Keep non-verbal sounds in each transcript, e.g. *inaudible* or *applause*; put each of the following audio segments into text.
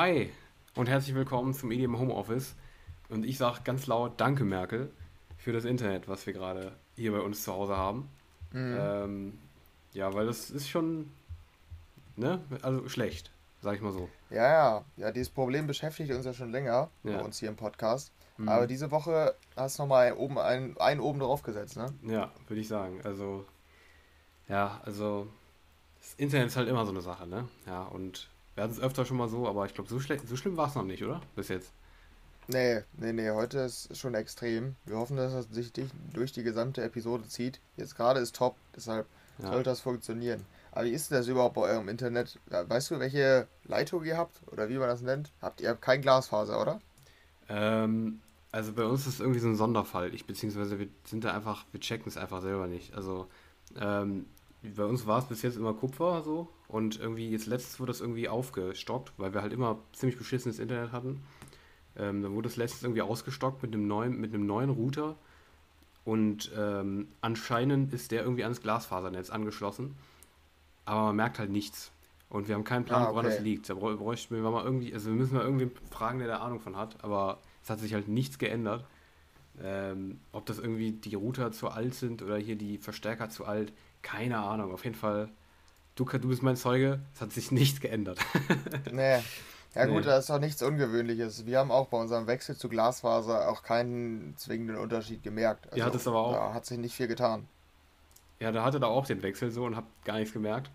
Hi und herzlich willkommen zum EDM Homeoffice. Und ich sage ganz laut Danke, Merkel, für das Internet, was wir gerade hier bei uns zu Hause haben. Mhm. Ähm, ja, weil das ist schon, ne, also schlecht, sag ich mal so. Ja, ja, ja, dieses Problem beschäftigt uns ja schon länger bei Ja. uns hier im Podcast. Mhm. Aber diese Woche hast du nochmal oben einen, einen oben drauf gesetzt, ne? Ja, würde ich sagen. Also, ja, also, das Internet ist halt immer so eine Sache, ne? Ja, und wir hatten es öfter schon mal so, aber ich glaube, so, so schlimm war es noch nicht, oder? Bis jetzt. Nee, nee, nee, heute ist schon extrem. Wir hoffen, dass es sich durch die gesamte Episode zieht. Jetzt gerade ist top, deshalb Ja. sollte das funktionieren. Aber wie ist denn das überhaupt bei eurem Internet? Weißt du, welche Leitung ihr habt? Oder wie man das nennt? Habt ihr kein Glasfaser, oder? Ähm, also bei uns ist es irgendwie so ein Sonderfall. Ich beziehungsweise wir sind da einfach, wir checken es einfach selber nicht. Also ähm, bei uns war es bis jetzt immer Kupfer so und irgendwie jetzt letztes wurde das irgendwie aufgestockt, weil wir halt immer ziemlich beschissenes Internet hatten. Ähm, dann wurde es letztens irgendwie ausgestockt mit einem neuen, mit einem neuen Router und ähm, anscheinend ist der irgendwie ans Glasfasernetz angeschlossen, aber man merkt halt nichts. Und wir haben keinen Plan, Ah, woran das okay. liegt. Da brä- bräuchten wir mal irgendwie, also wir müssen mal irgendwie fragen, der da Ahnung von hat, aber es hat sich halt nichts geändert. Ähm, ob das irgendwie die Router zu alt sind oder hier die Verstärker zu alt, keine Ahnung. Auf jeden Fall, du, du bist mein Zeuge, es hat sich nichts geändert. *laughs* Nee. Ja gut, Nee. das ist doch nichts Ungewöhnliches. Wir haben auch bei unserem Wechsel zu Glasfaser auch keinen zwingenden Unterschied gemerkt. Ihr hattet es aber auch. Da hat sich nicht viel getan. Ja, da hatte da auch den Wechsel so und hab gar nichts gemerkt.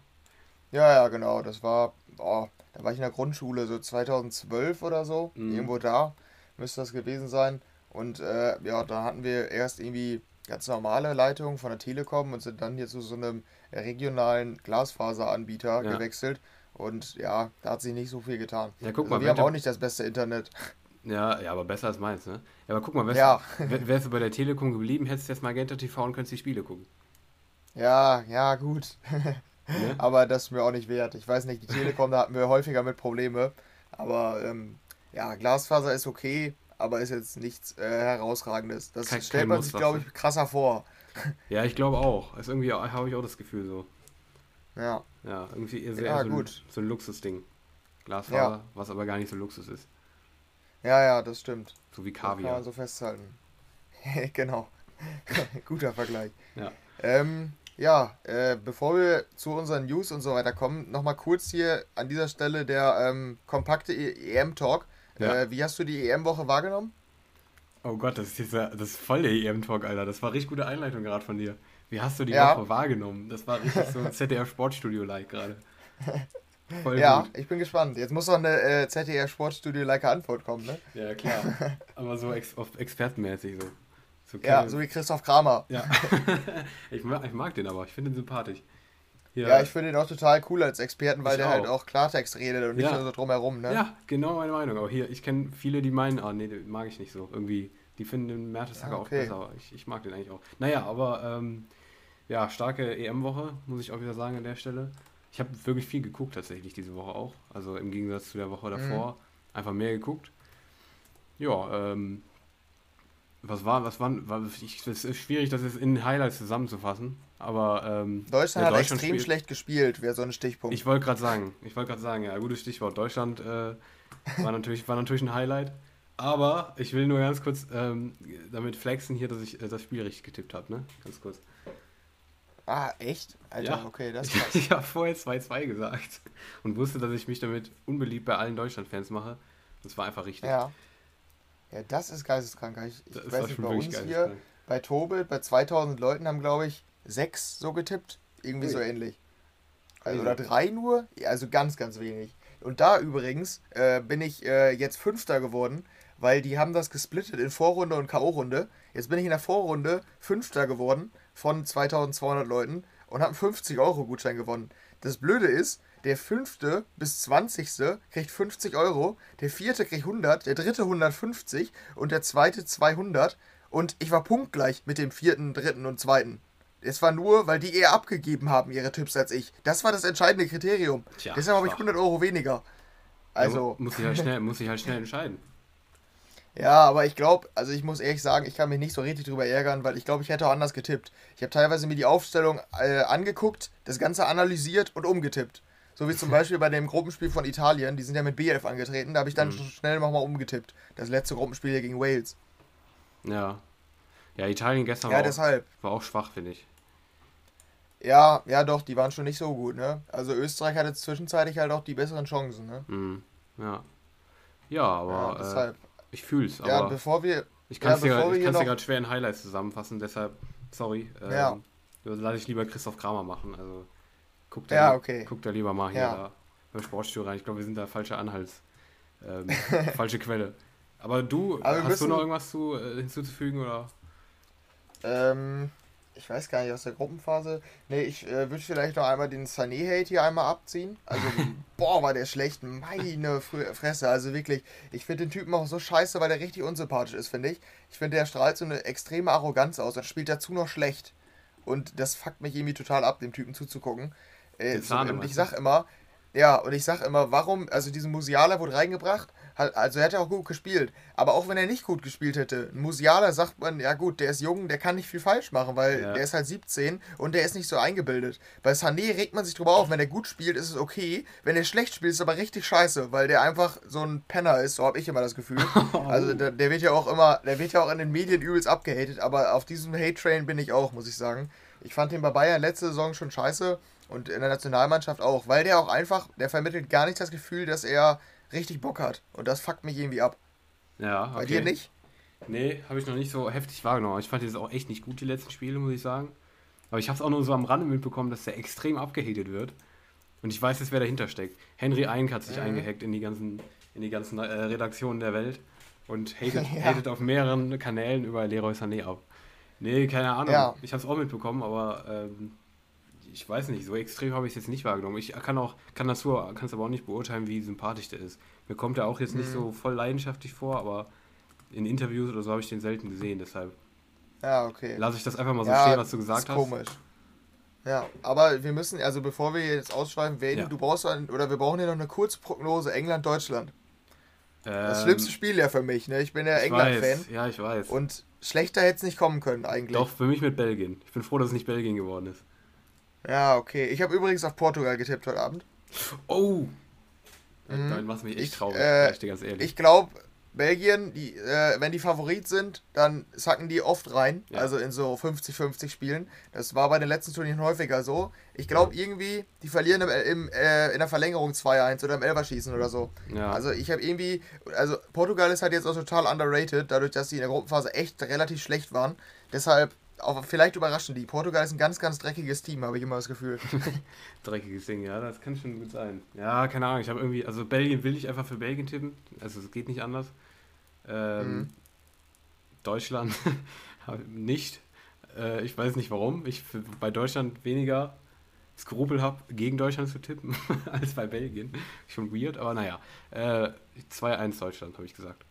Ja, ja, genau. Das war, oh, da war ich in der Grundschule, so 2012 oder so. Mhm. Irgendwo da müsste das gewesen sein. Und äh, ja, da hatten wir erst irgendwie ganz normale Leitungen von der Telekom und sind dann hier zu so einem regionalen Glasfaseranbieter Ja. gewechselt. Und ja, da hat sich nicht so viel getan. Ja, guck Also mal, wir wer haben auch nicht das beste Internet. Ja, ja, aber besser als meins, ne? Ja, aber guck mal, wärst, Ja. wär- wärst du bei der Telekom geblieben, hättest du jetzt Magenta TV und könntest die Spiele gucken. Ja, ja, gut. *laughs* Ne? Aber das ist mir auch nicht wert. Ich weiß nicht, die Telekom, da hatten wir häufiger mit Probleme. Aber ähm, ja, Glasfaser ist okay, aber ist jetzt nichts äh, herausragendes. Das Kein- stellt kein man Muss, sich, glaube ich, krasser vor. Ja, ich glaube auch. Ist irgendwie habe ich auch das Gefühl so. Ja, Ja, irgendwie eher sehr Ja, so, ein, gut. so ein Luxusding. Glasfaser, Ja. was aber gar nicht so Luxus ist. ja, ja, das stimmt. So wie Das kann Kaviar. man so festhalten. *laughs* genau. *laughs* Guter Vergleich. Ja. Ähm, ja, äh, bevor wir zu unseren News und so weiter kommen, nochmal kurz hier an dieser Stelle der ähm, kompakte EM-Talk. Ja. Äh, wie hast du die EM-Woche wahrgenommen? Oh Gott, das ist, dieser, das ist voll der EM-Talk, Alter. Das war richtig gute Einleitung gerade von dir. Wie hast du die Ja. Woche wahrgenommen? Das war richtig so ZDF Sportstudio-like gerade. Voll Ja, gut. ich bin gespannt. Jetzt muss noch eine äh, ZDF Sportstudio-like Antwort kommen, ne? Ja, klar. Aber so ex auf expertenmäßig so. so Ja, so wie Christoph Kramer. Ja. *laughs* ich, mag, ich mag den aber, ich finde ihn sympathisch. Ja, ich finde ihn auch total cool als Experten, weil Ich der halt auch. auch Klartext redet und nicht Ja. nur so drumherum, ne? Ja, genau meine Meinung. Aber hier, ich kenne viele, die meinen, ah nee, den mag ich nicht so. Irgendwie, die finden den Mertesacker auch okay. besser. aber Ich, ich mag den eigentlich auch. Naja, aber ähm, ja, starke EM-Woche, muss ich auch wieder sagen an der Stelle. Ich habe wirklich viel geguckt tatsächlich diese Woche auch. Also im Gegensatz zu der Woche davor. Einfach mehr geguckt. Ja, ähm, was war, was waren, war, ich, es ist schwierig, das jetzt in Highlights zusammenzufassen. Aber ähm, Deutschland ja, hat extrem spielt- schlecht gespielt, wäre so ein Stichpunkt. ich wollte gerade sagen, ich wollte gerade sagen, ja, gutes Stichwort. Deutschland äh, war, natürlich, war natürlich ein Highlight. Aber ich will nur ganz kurz ähm, damit flexen hier, dass ich äh, das Spiel richtig getippt habe, ne? Ganz kurz. ah, echt? Alter, Ja. okay, das *laughs* krass. Ich habe vorher 2-2 gesagt und wusste, dass ich mich damit unbeliebt bei allen Deutschland-Fans mache. Das war einfach richtig. ja. Ja, das ist geisteskrank. Ich, ich Das weiß nicht, bei uns hier, bei Tobel, bei 2000 Leuten haben, glaube ich, sechs so getippt. Irgendwie Ui. so ähnlich. Also, oder drei nur? Also ganz, ganz wenig. Und da übrigens äh, bin ich äh, jetzt Fünfter geworden, weil die haben das gesplittet in Vorrunde und K.O.-Runde. Jetzt bin ich in der Vorrunde Fünfter geworden von 2200 Leuten und habe einen 50-Euro-Gutschein gewonnen. Das Blöde ist, der fünfte bis 20. kriegt 50 Euro, der vierte kriegt 100, der dritte 150 und der zweite 200. Und ich war punktgleich mit dem vierten, dritten und zweiten. Es war nur, weil die eher abgegeben haben, ihre Tipps als ich. Das war das entscheidende Kriterium. Tja, Deshalb habe ich schwach. 100 Euro weniger. Also, Ja, muss ich halt schnell, *laughs* muss ich halt schnell entscheiden. ja, aber ich glaube, also ich muss ehrlich sagen, ich kann mich nicht so richtig drüber ärgern, weil ich glaube, ich hätte auch anders getippt. Ich habe teilweise mir die Aufstellung äh, angeguckt, das Ganze analysiert und umgetippt. So wie zum *laughs* Beispiel bei dem Gruppenspiel von Italien, die sind ja mit B11 angetreten, da habe ich dann Mhm. schnell nochmal umgetippt. Das letzte Gruppenspiel hier gegen Wales. Ja. Ja, Italien gestern Ja, war, auch, deshalb. war auch schwach, finde ich. Ja, ja doch, die waren schon nicht so gut, ne? Also Österreich hatte zwischenzeitlich halt auch die besseren Chancen, ne? Mhm. Ja. Ja, Ja, aber äh, deshalb. ich fühl's. Ja, Aber bevor wir. ich ja, kann es dir, kann's dir noch- gerade schwer in Highlights zusammenfassen, deshalb, sorry. Ähm, Ja. Lass ich lieber Christoph Kramer machen. Also guck da, Ja, okay. guck da lieber mal hier Ja. da beim Sportstudio rein. Ich glaube, wir sind da falscher Anhals. Ähm, *laughs* falsche Quelle. Aber du, Aber hast du noch irgendwas zu, äh, hinzuzufügen oder? Ähm, ich weiß gar nicht, aus der Gruppenphase. Nee, ich äh, würde vielleicht noch einmal den Sané-Hate hier einmal abziehen. Also, *laughs* boah, war der schlecht. Meine Fr- Fresse. Also wirklich, ich finde den Typen auch so scheiße, weil der richtig unsympathisch ist, finde ich. Ich finde, der strahlt so eine extreme Arroganz aus und spielt dazu noch schlecht. Und das fuckt mich irgendwie total ab, dem Typen zuzugucken. Äh, so, und ich du? sag immer, ja, und ich sag immer, warum, also diesen Musiala wurde reingebracht, also er hat ja auch gut gespielt, aber auch wenn er nicht gut gespielt hätte, ein Musiala sagt man, ja gut, der ist jung, der kann nicht viel falsch machen, weil Ja. der ist halt 17 und der ist nicht so eingebildet. Bei Sané regt man sich drüber auf, wenn er gut spielt, ist es okay, wenn er schlecht spielt, ist es aber richtig scheiße, weil der einfach so ein Penner ist, so habe ich immer das Gefühl. *laughs* Also der, der wird ja auch immer, der wird ja auch in den Medien übelst abgehatet, aber auf diesem Hate-Train bin ich auch, muss ich sagen. Ich fand den bei Bayern letzte Saison schon scheiße und in der Nationalmannschaft auch, weil der auch einfach, der vermittelt gar nicht das Gefühl, dass er richtig Bock hat. Und das fuckt mich irgendwie ab. Ja, Bei okay. dir nicht? Nee, habe ich noch nicht so heftig wahrgenommen. Ich fand das auch echt nicht gut, die letzten Spiele, muss ich sagen. Aber ich habe es auch nur so am Rande mitbekommen, dass der extrem abgehatet wird. Und ich weiß jetzt, wer dahinter steckt. Henry Eink hat sich Mhm. eingehackt in die ganzen, in die ganzen äh, Redaktionen der Welt und hatet, *laughs* Ja. hatet auf mehreren Kanälen über Leroy Sané ab. Nee, keine Ahnung. Ja. Ich habe es auch mitbekommen, aber ähm, ich weiß nicht, so extrem habe ich es jetzt nicht wahrgenommen. Ich kann auch, kann das so, kann es aber auch nicht beurteilen, wie sympathisch der ist. Mir kommt er auch jetzt nicht Mhm. so voll leidenschaftlich vor, aber in Interviews oder so habe ich den selten gesehen, deshalb Ja, okay. lasse ich das einfach mal so ja, stehen, was du gesagt ist hast. komisch. Ja, aber wir müssen, also bevor wir jetzt ausschweifen, Wayne, Ja. du brauchst ein, oder wir brauchen hier noch eine kurze Prognose, England-Deutschland. Das Ähm, schlimmste Spiel ja für mich, ne? Ich bin ja England-Fan. Ja, ich weiß. Und schlechter hätte es nicht kommen können eigentlich. Doch, für mich mit Belgien. Ich bin froh, dass es nicht Belgien geworden ist. Ja, okay. Ich habe übrigens auf Portugal getippt heute Abend. Oh! Mhm. Damit machst du mich echt Ich, traurig, äh, ich ganz ehrlich. Ich glaube, Belgien, die, äh, wenn die Favorit sind, dann sacken die oft rein. Ja. Also in so 50-50 Spielen. Das war bei den letzten Turnieren häufiger so. Ich glaube irgendwie, die verlieren im, im, äh, in der Verlängerung 2-1 oder im Elverschießen oder so. ja. Also ich habe irgendwie, also Portugal ist halt jetzt auch total underrated, dadurch, dass sie in der Gruppenphase echt relativ schlecht waren. Deshalb, auch vielleicht überraschen die. Portugal ist ein ganz, ganz dreckiges Team, habe ich immer das Gefühl. *laughs* Dreckiges Ding, ja, das kann schon gut sein. Ja, keine Ahnung, ich habe irgendwie, also Belgien will ich einfach für Belgien tippen. Also es geht nicht anders. Ähm, Mhm. Deutschland *laughs* nicht. Äh, ich weiß nicht warum. Ich bei Deutschland weniger Skrupel habe, gegen Deutschland zu tippen, *laughs* als bei Belgien. Schon weird, aber naja. Äh, 2-1 Deutschland, habe ich gesagt.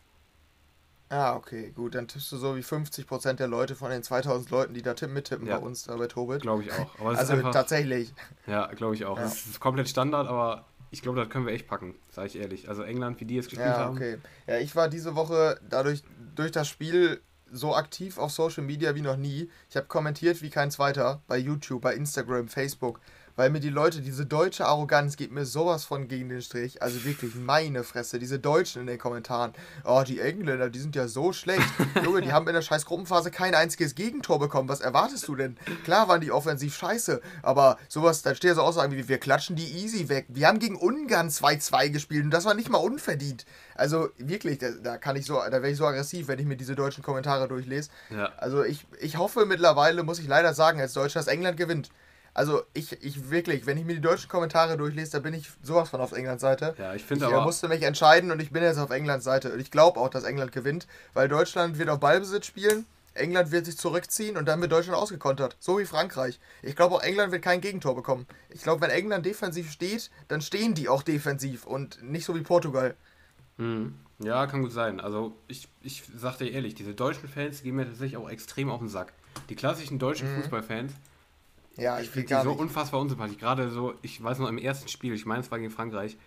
Ah, okay, gut. Dann tippst du so wie 50% der Leute von den 2000 Leuten, die da tippen, mittippen Ja. bei uns, da bei Tobit. Glaube ich auch. Es Also einfach, tatsächlich. ja, glaube ich auch. Ja. Es ist komplett Standard, aber ich glaube, das können wir echt packen, sage ich ehrlich. Also England, wie die jetzt gespielt Ja, haben. okay. Ja, ich war diese Woche dadurch durch das Spiel so aktiv auf Social Media wie noch nie. Ich habe kommentiert wie kein zweiter bei YouTube, bei Instagram, Facebook, weil mir die Leute, diese deutsche Arroganz geht mir sowas von gegen den Strich. Also wirklich meine Fresse, diese Deutschen in den Kommentaren. Oh, die Engländer, die sind ja so schlecht. *laughs* Junge, die haben in der scheiß Gruppenphase kein einziges Gegentor bekommen. Was erwartest du denn? Klar waren die offensiv scheiße, aber sowas, da steht ja so Aussagen wie, wir klatschen die easy weg. Wir haben gegen Ungarn 2-2 gespielt und das war nicht mal unverdient. Also wirklich, da, da kann ich so, da wäre ich so aggressiv, wenn ich mir diese deutschen Kommentare durchlese. Ja. Also ich, ich hoffe mittlerweile, muss ich leider sagen, als Deutscher, dass England gewinnt. Also ich, ich wirklich, wenn ich mir die deutschen Kommentare durchlese, da bin ich sowas von auf Englands Seite. Ja, ich Ich finde äh, aber. musste mich entscheiden und ich bin jetzt auf Englands Seite. Und ich glaube auch, dass England gewinnt, weil Deutschland wird auf Ballbesitz spielen, England wird sich zurückziehen und dann wird Deutschland ausgekontert. So wie Frankreich. Ich glaube auch, England wird kein Gegentor bekommen. Ich glaube, wenn England defensiv steht, dann stehen die auch defensiv und nicht so wie Portugal. Mhm. Ja, kann gut sein. Also ich, ich sag dir ehrlich, diese deutschen Fans gehen mir tatsächlich auch extrem auf den Sack. Die klassischen deutschen Mhm. Fußballfans, Ja, ich ich finde die so nicht. unfassbar unsympathisch. Gerade so, ich weiß noch im ersten Spiel, ich meine es war gegen Frankreich,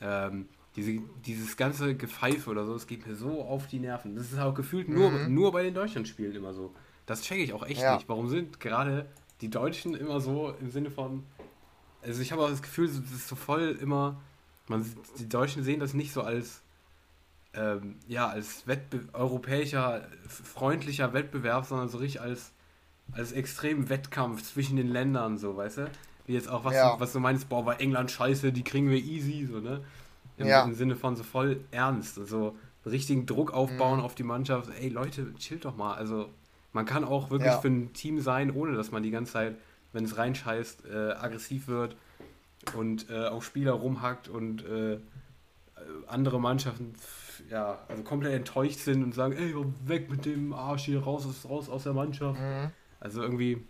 ähm, diese, dieses ganze Gepfeife oder so, es geht mir so auf die Nerven. Das ist auch gefühlt nur, Mhm. nur bei den Deutschlandspielen immer so. Das checke ich auch echt Ja. nicht. Warum sind gerade die Deutschen immer so im Sinne von, also ich habe auch das Gefühl, das ist so voll immer, man, die Deutschen sehen das nicht so als, ähm, ja, als Wettbe europäischer, freundlicher Wettbewerb, sondern so richtig als, als extremen Wettkampf zwischen den Ländern, so, weißt du? Wie jetzt auch, was, ja. du, was du meinst, boah, bei England scheiße, die kriegen wir easy, so, ne? Im, ja. im Sinne von so voll ernst so richtigen Druck aufbauen mhm. auf die Mannschaft. Ey, Leute, chillt doch mal. Also, man kann auch wirklich ja. für ein Team sein, ohne dass man die ganze Zeit, wenn es reinscheißt, äh, aggressiv wird und äh, auf Spieler rumhackt und äh, andere Mannschaften ja, also komplett enttäuscht sind und sagen, ey, weg mit dem Arsch hier, raus, raus aus der Mannschaft. Mhm. Also irgendwie,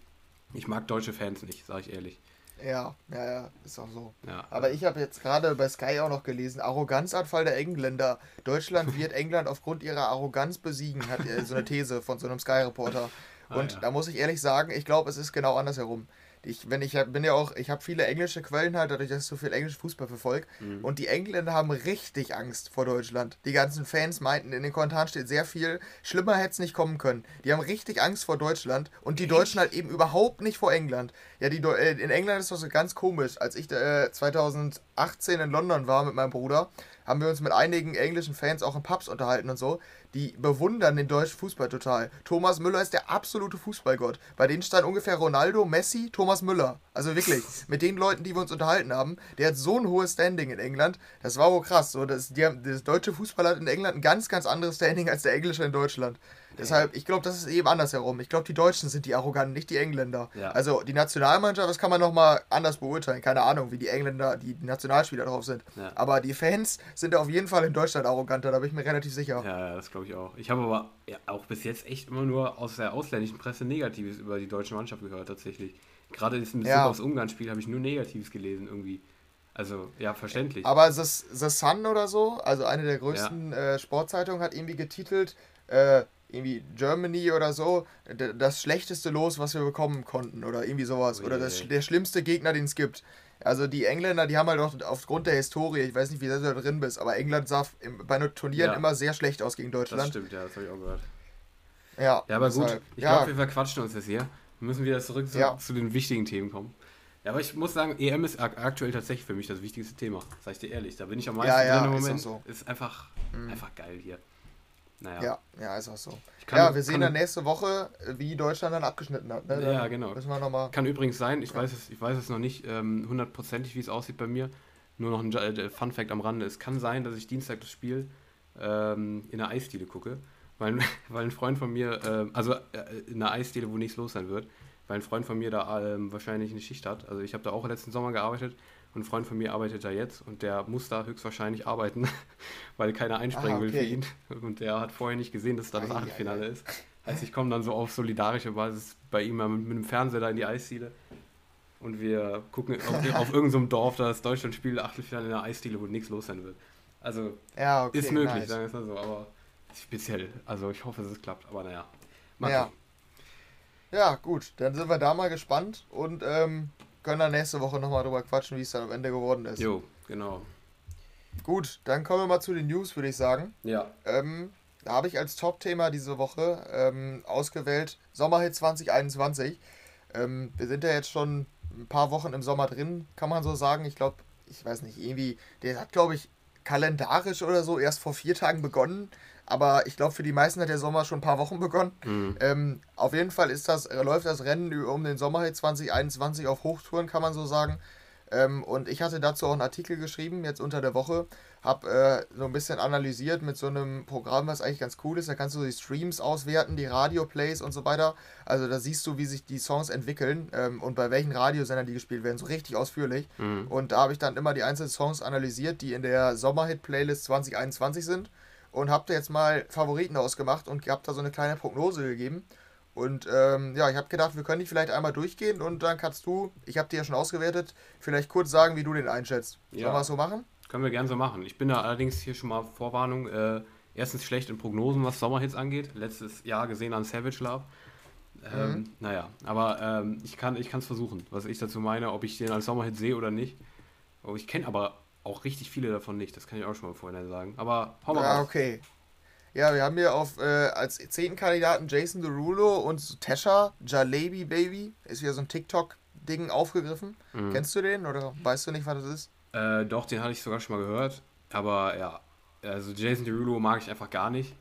ich mag deutsche Fans nicht, sage ich ehrlich. Ja, ja, ja, ist auch so. Ja. Aber ich habe jetzt gerade bei Sky auch noch gelesen, Arroganzanfall der Engländer. Deutschland *laughs* wird England aufgrund ihrer Arroganz besiegen, hat so eine These von so einem Sky-Reporter. Ah, Und ah, ja. da muss ich ehrlich sagen, ich glaube, es ist genau andersherum ich, wenn ich bin ja auch, ich habe viele englische Quellen halt, dadurch, dass ich so viel englisch Fußball verfolge. Mhm. Und die Engländer haben richtig Angst vor Deutschland. Die ganzen Fans meinten, in den Kommentaren steht sehr viel, schlimmer hätte es nicht kommen können. Die haben richtig Angst vor Deutschland und die Deutschen halt eben überhaupt nicht vor England. Ja, die äh, in England ist das so ganz komisch. Als ich äh, 2018 in London war mit meinem Bruder, haben wir uns mit einigen englischen Fans auch in Pubs unterhalten und so die bewundern den deutschen Fußball total. Thomas Müller ist der absolute Fußballgott. Bei denen stand ungefähr Ronaldo, Messi, Thomas Müller. Also wirklich, *laughs* mit den Leuten, die wir uns unterhalten haben, der hat so ein hohes Standing in England. Das war wohl krass. So, das, die, das deutsche Fußball hat in England ein ganz, ganz anderes Standing als der englische in Deutschland. Deshalb, ich glaube, das ist eben andersherum. Ich glaube, die Deutschen sind die Arroganten, nicht die Engländer. Ja. Also die Nationalmannschaft, das kann man nochmal anders beurteilen. Keine Ahnung, wie die Engländer, die Nationalspieler drauf sind. Ja. Aber die Fans sind auf jeden Fall in Deutschland arroganter, da bin ich mir relativ sicher. Ja, ja das glaube ich auch. Ich habe aber ja, auch bis jetzt echt immer nur aus der ausländischen Presse Negatives über die deutsche Mannschaft gehört, tatsächlich. Gerade in Bezug ja. aufs Ungarn-Spiel habe ich nur Negatives gelesen irgendwie. Also, ja, verständlich. Aber The, The Sun oder so, also eine der größten äh, Sportzeitungen, hat irgendwie getitelt, äh, irgendwie Germany oder so, das schlechteste Los, was wir bekommen konnten oder irgendwie sowas. Oh, oder das, der schlimmste Gegner, den es gibt. Also die Engländer, die haben halt auch aufgrund der Historie, ich weiß nicht, wie sehr du da drin bist, aber England sah bei Turnieren ja. immer sehr schlecht aus gegen Deutschland. Das stimmt, ja, das habe ich auch gehört. Ja, ja aber deshalb, gut, ich ja. glaube, wir verquatschen uns jetzt hier. Wir müssen wieder zurück zu, ja. zu, den wichtigen Themen kommen. Ja, aber ich muss sagen, EM ist aktuell tatsächlich für mich das wichtigste Thema. Sag ich dir ehrlich. Da bin ich am meisten ja, ja, drin im Moment. Ist, so. ist einfach, mhm. einfach geil hier. Naja. Ja, ja, ist auch so. Kann, ja, wir sehen dann nächste Woche, wie Deutschland dann abgeschnitten hat. Ne? Dann ja, genau. Müssen wir noch mal kann übrigens sein, ich, ja. weiß es, ich weiß es noch nicht ähm, hundertprozentig, ähm, wie es aussieht bei mir. Nur noch ein äh, Fun Fact am Rande. Es kann sein, dass ich Dienstag das Spiel ähm, in der Eisdiele gucke. Weil, *laughs* weil ein Freund von mir, äh, also äh, in einer Eisdiele, wo nichts los sein wird, weil ein Freund von mir da ähm, wahrscheinlich eine Schicht hat. Also ich habe da auch letzten Sommer gearbeitet und ein Freund von mir arbeitet da jetzt und der muss da höchstwahrscheinlich arbeiten, *laughs* weil keiner einspringen ah, okay. will für ihn. Und der hat vorher nicht gesehen, dass da das Achtelfinale ist. Heißt, ich komme dann so auf solidarische Basis bei ihm mit, mit dem Fernseher da in die Eisdiele. Und wir gucken auf, *laughs* auf irgendeinem so Dorf, da das Deutschland spielt, Achtelfinale in der Eisdiele, wo nichts los sein wird. Also ja, okay, ist möglich, nice. sagen wir es mal so, aber speziell. Also ich hoffe, dass es klappt, aber naja. Ja. ja, gut, dann sind wir da mal gespannt und ähm, können dann nächste Woche nochmal drüber quatschen, wie es dann am Ende geworden ist. Jo, genau. Gut, dann kommen wir mal zu den News, würde ich sagen. Ja. Ähm, da habe ich als Top-Thema diese Woche ähm, ausgewählt Sommerhit 2021. Ähm, wir sind ja jetzt schon ein paar Wochen im Sommer drin, kann man so sagen. Ich glaube, ich weiß nicht, irgendwie, der hat, glaube ich, kalendarisch oder so erst vor vier Tagen begonnen aber ich glaube, für die meisten hat der Sommer schon ein paar Wochen begonnen. Mhm. Ähm, auf jeden Fall ist das, läuft das Rennen um den Sommer 2021 auf Hochtouren, kann man so sagen. Ähm, und ich hatte dazu auch einen Artikel geschrieben, jetzt unter der Woche, habe äh, so ein bisschen analysiert mit so einem Programm, was eigentlich ganz cool ist. Da kannst du die Streams auswerten, die Radio-Plays und so weiter. Also da siehst du, wie sich die Songs entwickeln ähm, und bei welchen Radiosendern die gespielt werden, so richtig ausführlich. Mhm. Und da habe ich dann immer die einzelnen Songs analysiert, die in der Sommerhit-Playlist 2021 sind und habe da jetzt mal Favoriten ausgemacht und habe da so eine kleine Prognose gegeben. Und ähm, ja, ich habe gedacht, wir können die vielleicht einmal durchgehen und dann kannst du, ich habe die ja schon ausgewertet, vielleicht kurz sagen, wie du den einschätzt. Ja. Sollen wir es so machen? Können wir gerne so machen. Ich bin da allerdings hier schon mal Vorwarnung. Äh, erstens schlecht in Prognosen, was Sommerhits angeht. Letztes Jahr gesehen an Savage Love. Ähm, mhm. Naja, aber ähm, ich kann es versuchen, was ich dazu meine, ob ich den als Sommerhit sehe oder nicht. Oh, ich kenne aber auch richtig viele davon nicht, das kann ich auch schon mal vorher sagen. Aber hau mal Ja, raus. okay. Ja, wir haben hier auf äh, als zehnten Kandidaten Jason Derulo und Tesha, Jalebi Baby, ist wieder so ein TikTok Ding aufgegriffen. Mhm. Kennst du den oder weißt du nicht, was das ist? Äh, doch, den hatte ich sogar schon mal gehört. Aber ja, also Jason Derulo mag ich einfach gar nicht.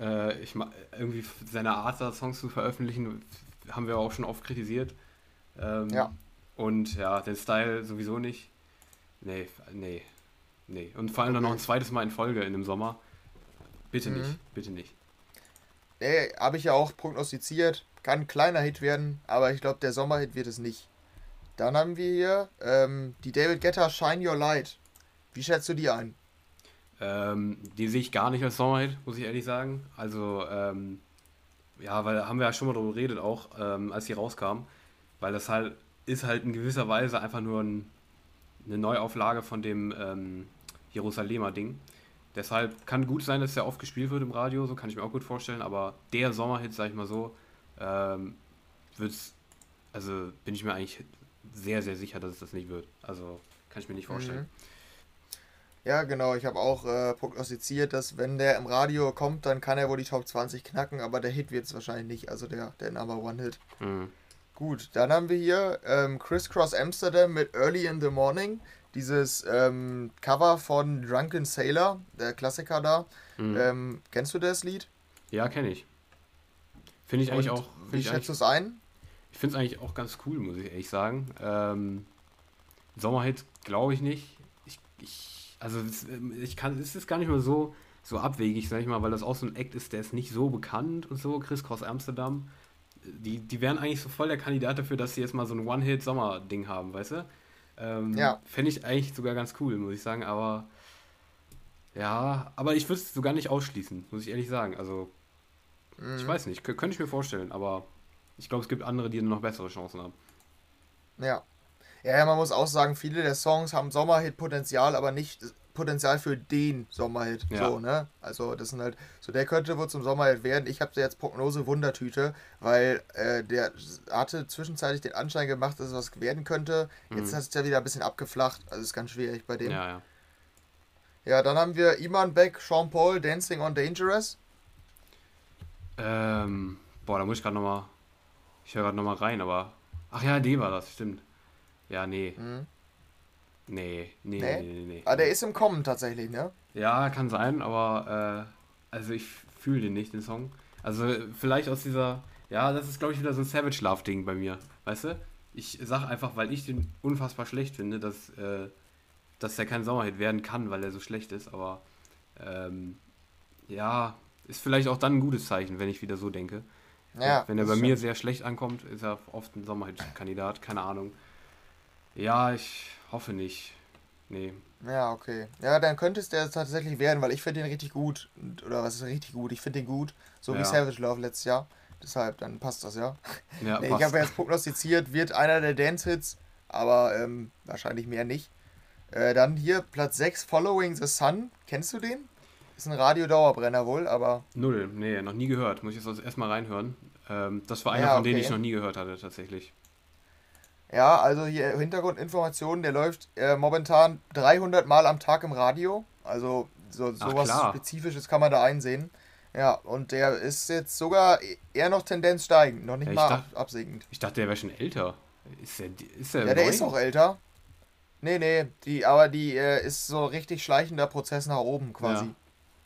Äh, ich irgendwie seine Art, da Songs zu veröffentlichen, haben wir auch schon oft kritisiert. Ähm, ja. Und ja, den Style sowieso nicht. Nee, nee, nee. Und vor allem dann noch ein zweites Mal in Folge in dem Sommer. Bitte mhm. nicht, bitte nicht. Nee, habe ich ja auch prognostiziert. Kann ein kleiner Hit werden, aber ich glaube, der Sommerhit wird es nicht. Dann haben wir hier ähm, die David Guetta Shine Your Light. Wie schätzt du die ein? Ähm, die sehe ich gar nicht als Sommerhit, muss ich ehrlich sagen. Also, ähm, ja, weil haben wir ja schon mal darüber geredet, auch ähm, als sie rauskam. Weil das halt ist halt in gewisser Weise einfach nur ein, eine Neuauflage von dem ähm, Jerusalemer Ding. Deshalb kann gut sein, dass der oft gespielt wird im Radio, so kann ich mir auch gut vorstellen, aber der Sommerhit, sag ich mal so, ähm, wird's, also bin ich mir eigentlich sehr, sehr sicher, dass es das nicht wird. Also kann ich mir nicht vorstellen. Mhm. Ja, genau, ich habe auch äh, prognostiziert, dass wenn der im Radio kommt, dann kann er wohl die Top 20 knacken, aber der Hit wird es wahrscheinlich nicht, also der, der Number One Hit. Mhm. Gut, dann haben wir hier ähm, Crisscross Amsterdam mit Early in the Morning dieses ähm, Cover von Drunken Sailor, der Klassiker da. Mhm. Ähm, kennst du das Lied? Ja, kenne ich. Finde ich eigentlich auch. Wie schätzt du es ein? Ich finde es eigentlich auch ganz cool, muss ich ehrlich sagen. Ähm, Sommerhit glaube ich nicht. Ich, ich, also ähm, ich kann, es ist gar nicht mehr so, so abwegig, sag ich mal, weil das auch so ein Act ist, der ist nicht so bekannt und so, Chris Cross Amsterdam. Die, die wären eigentlich so voll der Kandidat dafür, dass sie jetzt mal so ein One-Hit-Sommer-Ding haben, weißt du? Ähm, ja. Fände ich eigentlich sogar ganz cool, muss ich sagen, aber ja, aber ich würde es sogar nicht ausschließen, muss ich ehrlich sagen. Also, mhm. ich weiß nicht, könnte ich mir vorstellen, aber ich glaube, es gibt andere, die noch bessere Chancen haben. Ja. Ja, man muss auch sagen, viele der Songs haben Sommerhit-Potenzial, aber nicht Potenzial für den Sommerhit. Ja. So, ne? Also das sind halt, so der könnte wohl zum Sommerhit werden. Ich habe jetzt Prognose Wundertüte, weil äh, der hatte zwischenzeitlich den Anschein gemacht, dass es was werden könnte. Jetzt mhm. ist es ja wieder ein bisschen abgeflacht. Also ist ganz schwierig bei dem. Ja, ja. Ja, dann haben wir Iman Beck, Sean Paul, Dancing on Dangerous. Ähm, boah, da muss ich gerade nochmal. Ich höre gerade nochmal rein, aber. Ach ja, die war das, stimmt. Ja, nee. Mhm. Nee, nee, nee, nee, nee, ah, der ist im Kommen tatsächlich, ne? Ja, kann sein, aber äh, also ich fühle den nicht, den Song. Also vielleicht aus dieser, ja, das ist glaube ich wieder so ein Savage Love Ding bei mir, weißt du? Ich sag einfach, weil ich den unfassbar schlecht finde, dass, äh, dass der kein Sommerhit werden kann, weil er so schlecht ist, aber ähm, ja, ist vielleicht auch dann ein gutes Zeichen, wenn ich wieder so denke. Ja, wenn er bei mir sehr schlecht ankommt, ist er oft ein Sommerhit-Kandidat, keine Ahnung. Ja, ich hoffe nicht. Nee. Ja, okay. Ja, dann könnte es der tatsächlich werden, weil ich finde den richtig gut. Oder was ist richtig gut? Ich finde den gut. So ja. wie Savage Love letztes Jahr. Deshalb, dann passt das ja. ja *laughs* nee, ich habe jetzt prognostiziert, wird einer der Dance-Hits, aber ähm, wahrscheinlich mehr nicht. Äh, dann hier Platz 6, Following the Sun. Kennst du den? Ist ein Radiodauerbrenner wohl, aber. Null, nee, noch nie gehört. Muss ich jetzt erstmal reinhören. Ähm, das war einer ja, von denen, okay. ich noch nie gehört hatte, tatsächlich. Ja, also hier Hintergrundinformationen, der läuft äh, momentan 300 Mal am Tag im Radio. Also so, sowas Spezifisches kann man da einsehen. Ja, und der ist jetzt sogar eher noch Tendenz steigend, noch nicht ja, mal dachte, absinkend. Ich dachte, der wäre schon älter. Ist der, ist der ja, der ist auch älter. Nee, nee, die, aber die äh, ist so richtig schleichender Prozess nach oben quasi. Ja.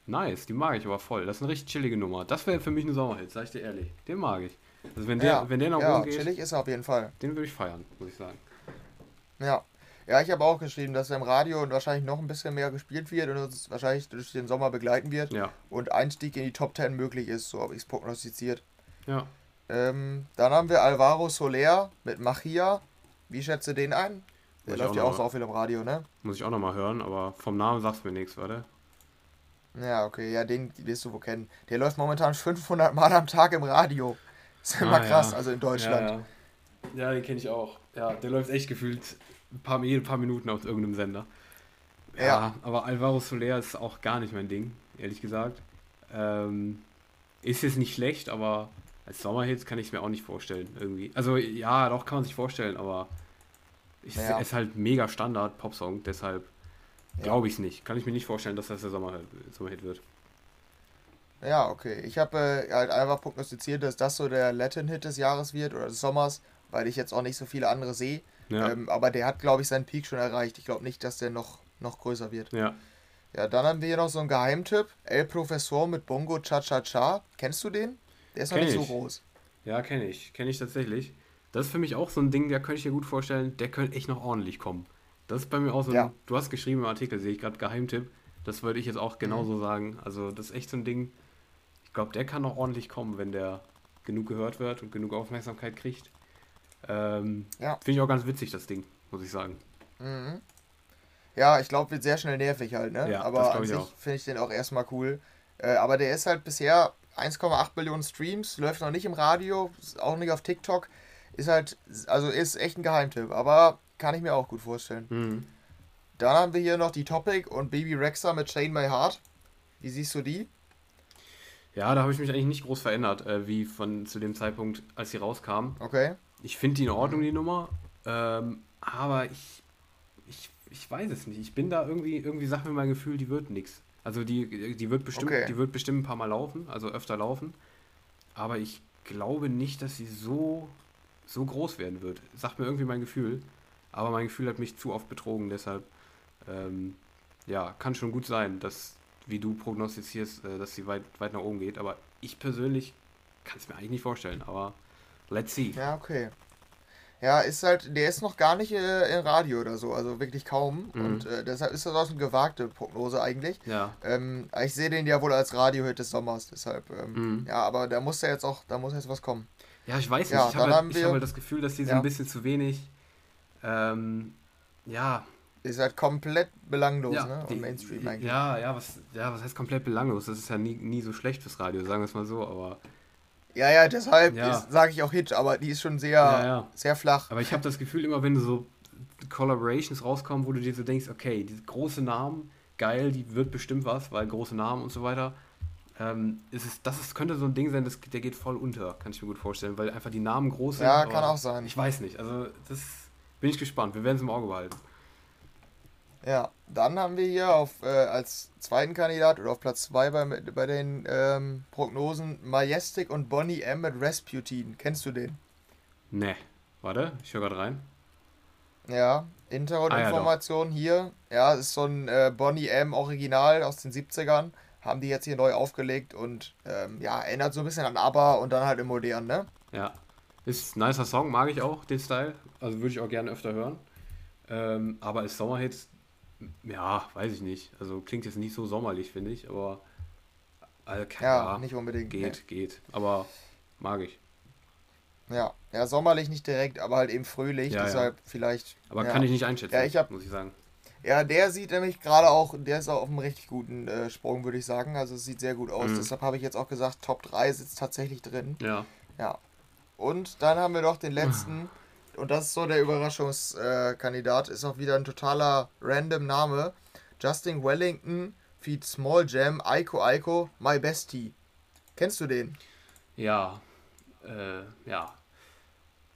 Nice, die mag ich aber voll. Das ist eine richtig chillige Nummer. Das wäre für mich ein Sommerhit, sag ich dir ehrlich. Den mag ich. Also wenn der, ja, wenn der nach ja, oben geht. chillig ist er auf jeden Fall. Den würde ich feiern, muss ich sagen. Ja. Ja, ich habe auch geschrieben, dass er im Radio wahrscheinlich noch ein bisschen mehr gespielt wird und uns wahrscheinlich durch den Sommer begleiten wird. Ja. Und Einstieg in die Top 10 möglich ist, so habe ich es prognostiziert. Ja. Ähm, dann haben wir Alvaro Soler mit Machia. Wie schätze den ein? Der läuft ja auch so viel im Radio, ne? Muss ich auch nochmal hören, aber vom Namen sagst du mir nichts, warte. Ja, okay, ja, den wirst du wohl kennen. Der läuft momentan 500 Mal am Tag im Radio. Das ist immer ah, krass, ja. also in Deutschland. Ja, ja. ja den kenne ich auch. Ja, der läuft echt gefühlt ein paar, jede paar Minuten auf irgendeinem Sender. Ja, ja, aber Alvaro Soler ist auch gar nicht mein Ding, ehrlich gesagt. Ähm, ist jetzt nicht schlecht, aber als Sommerhit kann ich es mir auch nicht vorstellen, irgendwie. Also ja, doch kann man sich vorstellen, aber es ja. ist halt mega Standard Popsong, deshalb glaube ich es nicht. Kann ich mir nicht vorstellen, dass das der Sommerhit, Sommerhit wird. Ja, okay. Ich habe äh, halt einfach prognostiziert, dass das so der Latin-Hit des Jahres wird oder des Sommers weil ich jetzt auch nicht so viele andere sehe. Ja. Ähm, aber der hat, glaube ich, seinen Peak schon erreicht. Ich glaube nicht, dass der noch, noch größer wird. Ja. Ja, dann haben wir hier noch so einen Geheimtipp. El Professor mit Bongo Cha Cha Cha. Kennst du den? Der ist noch Kenn nicht ich. so groß. Ja, kenne ich. Kenne ich tatsächlich. Das ist für mich auch so ein Ding, da könnte ich mir gut vorstellen, der könnte echt noch ordentlich kommen. Das ist bei mir auch so ein, Ja. du hast geschrieben im Artikel, sehe ich gerade Geheimtipp. Das würde ich jetzt auch genauso sagen. Also das ist echt so ein Ding, glaube, der kann noch ordentlich kommen, wenn der genug gehört wird und genug Aufmerksamkeit kriegt. Ähm, Ja. Finde ich auch ganz witzig, das Ding, muss ich sagen. Mhm. Ja, ich glaube, wird sehr schnell nervig halt, ne? Ja, aber an ich sich finde ich den auch erstmal cool. Äh, aber der ist halt bisher 1,8 Millionen Streams, läuft noch nicht im Radio, auch nicht auf TikTok. Ist halt, also ist echt ein Geheimtipp, aber kann ich mir auch gut vorstellen. Mhm. Dann haben wir hier noch die Topic und Baby Rexa mit Chain My Heart. Wie siehst du die? Ja, da habe ich mich eigentlich nicht groß verändert, äh, wie von zu dem Zeitpunkt, als sie rauskam. Okay. Ich finde die in Ordnung, die Nummer. Ähm, aber ich, ich, ich weiß es nicht. Ich bin da irgendwie, irgendwie sagt mir mein Gefühl, die wird nichts. Also die, die wird bestimmt, Okay. die wird bestimmt ein paar Mal laufen, also öfter laufen. Aber ich glaube nicht, dass sie so, so groß werden wird. Sagt mir irgendwie mein Gefühl. Aber mein Gefühl hat mich zu oft betrogen, deshalb ähm, ja, kann schon gut sein, dass, wie du prognostizierst, äh, dass sie weit, weit nach oben geht. Aber ich persönlich kann es mir eigentlich nicht vorstellen. Aber let's see. Ja, okay. Ja, ist halt, der ist noch gar nicht äh, im Radio oder so, also wirklich kaum. Mhm. Und äh, deshalb ist das auch eine gewagte Prognose eigentlich. Ja, Ähm, ich sehe den ja wohl als Radiohit des Sommers, deshalb, ähm, Mhm. ja, aber da muss ja jetzt auch, da muss jetzt was kommen. Ja, ich weiß nicht. Ja, ich habe halt, hab halt das Gefühl, dass die so Ja. ein bisschen zu wenig. Ähm, ja, Ist halt komplett belanglos, ja, ne? die- Mainstream eigentlich. Ja, ja, was, ja, was heißt komplett belanglos? Das ist ja nie, nie so schlecht fürs Radio, sagen wir es mal so. Aber, Ja, ja, deshalb Ja. sage ich auch Hit, aber die ist schon sehr, Ja, ja. sehr flach. aber ich habe das Gefühl, immer wenn so Collaborations rauskommen, wo du dir so denkst, okay, diese große Namen, geil, die wird bestimmt was, weil große Namen und so weiter. Ähm, ist es, das ist, könnte so ein Ding sein, das, der geht voll unter, kann ich mir gut vorstellen, weil einfach die Namen groß sind. Ja, kann auch sein. Ich weiß nicht, also das bin ich gespannt. Wir werden es im Auge behalten. Ja, dann haben wir hier auf, äh, als zweiten Kandidat oder auf Platz 2 bei, bei den ähm, Prognosen Majestic und Bonnie M mit Rasputin. Kennst du den? Ne, warte, ich höre gerade rein. Ja, Ah, ja, hier. Ja, ist so ein äh, Bonnie M Original aus den 70ern. Haben die jetzt hier neu aufgelegt und ähm, ja, erinnert so ein bisschen an ABBA und dann halt im Modern, ne? Ja. Ist ein nicer Song, mag ich auch, den Style. Also würde ich auch gerne öfter hören. Ähm, aber als Sommerhits, ja, weiß ich nicht. Also klingt jetzt nicht so sommerlich, finde ich, aber äh, Ja, nicht unbedingt. geht, geht. Aber mag ich. Ja. ja, sommerlich nicht direkt, aber halt eben fröhlich, Ja, ja. deshalb vielleicht. Aber ja. kann ich nicht einschätzen, Ja, ich hab- muss ich sagen. Ja, der sieht nämlich gerade auch, der ist auch auf einem richtig guten äh, Sprung, würde ich sagen. Also es sieht sehr gut aus. Mhm. Deshalb habe ich jetzt auch gesagt, Top 3 sitzt tatsächlich drin. Ja. Ja. Und dann haben wir noch den letzten. *laughs* Und das ist so der Überraschungskandidat. Kandidat. ist auch wieder ein totaler random Name. Justin Wellington feat Small Jam, Aiko Aiko, My Bestie. Kennst du den? Ja. Äh, ja.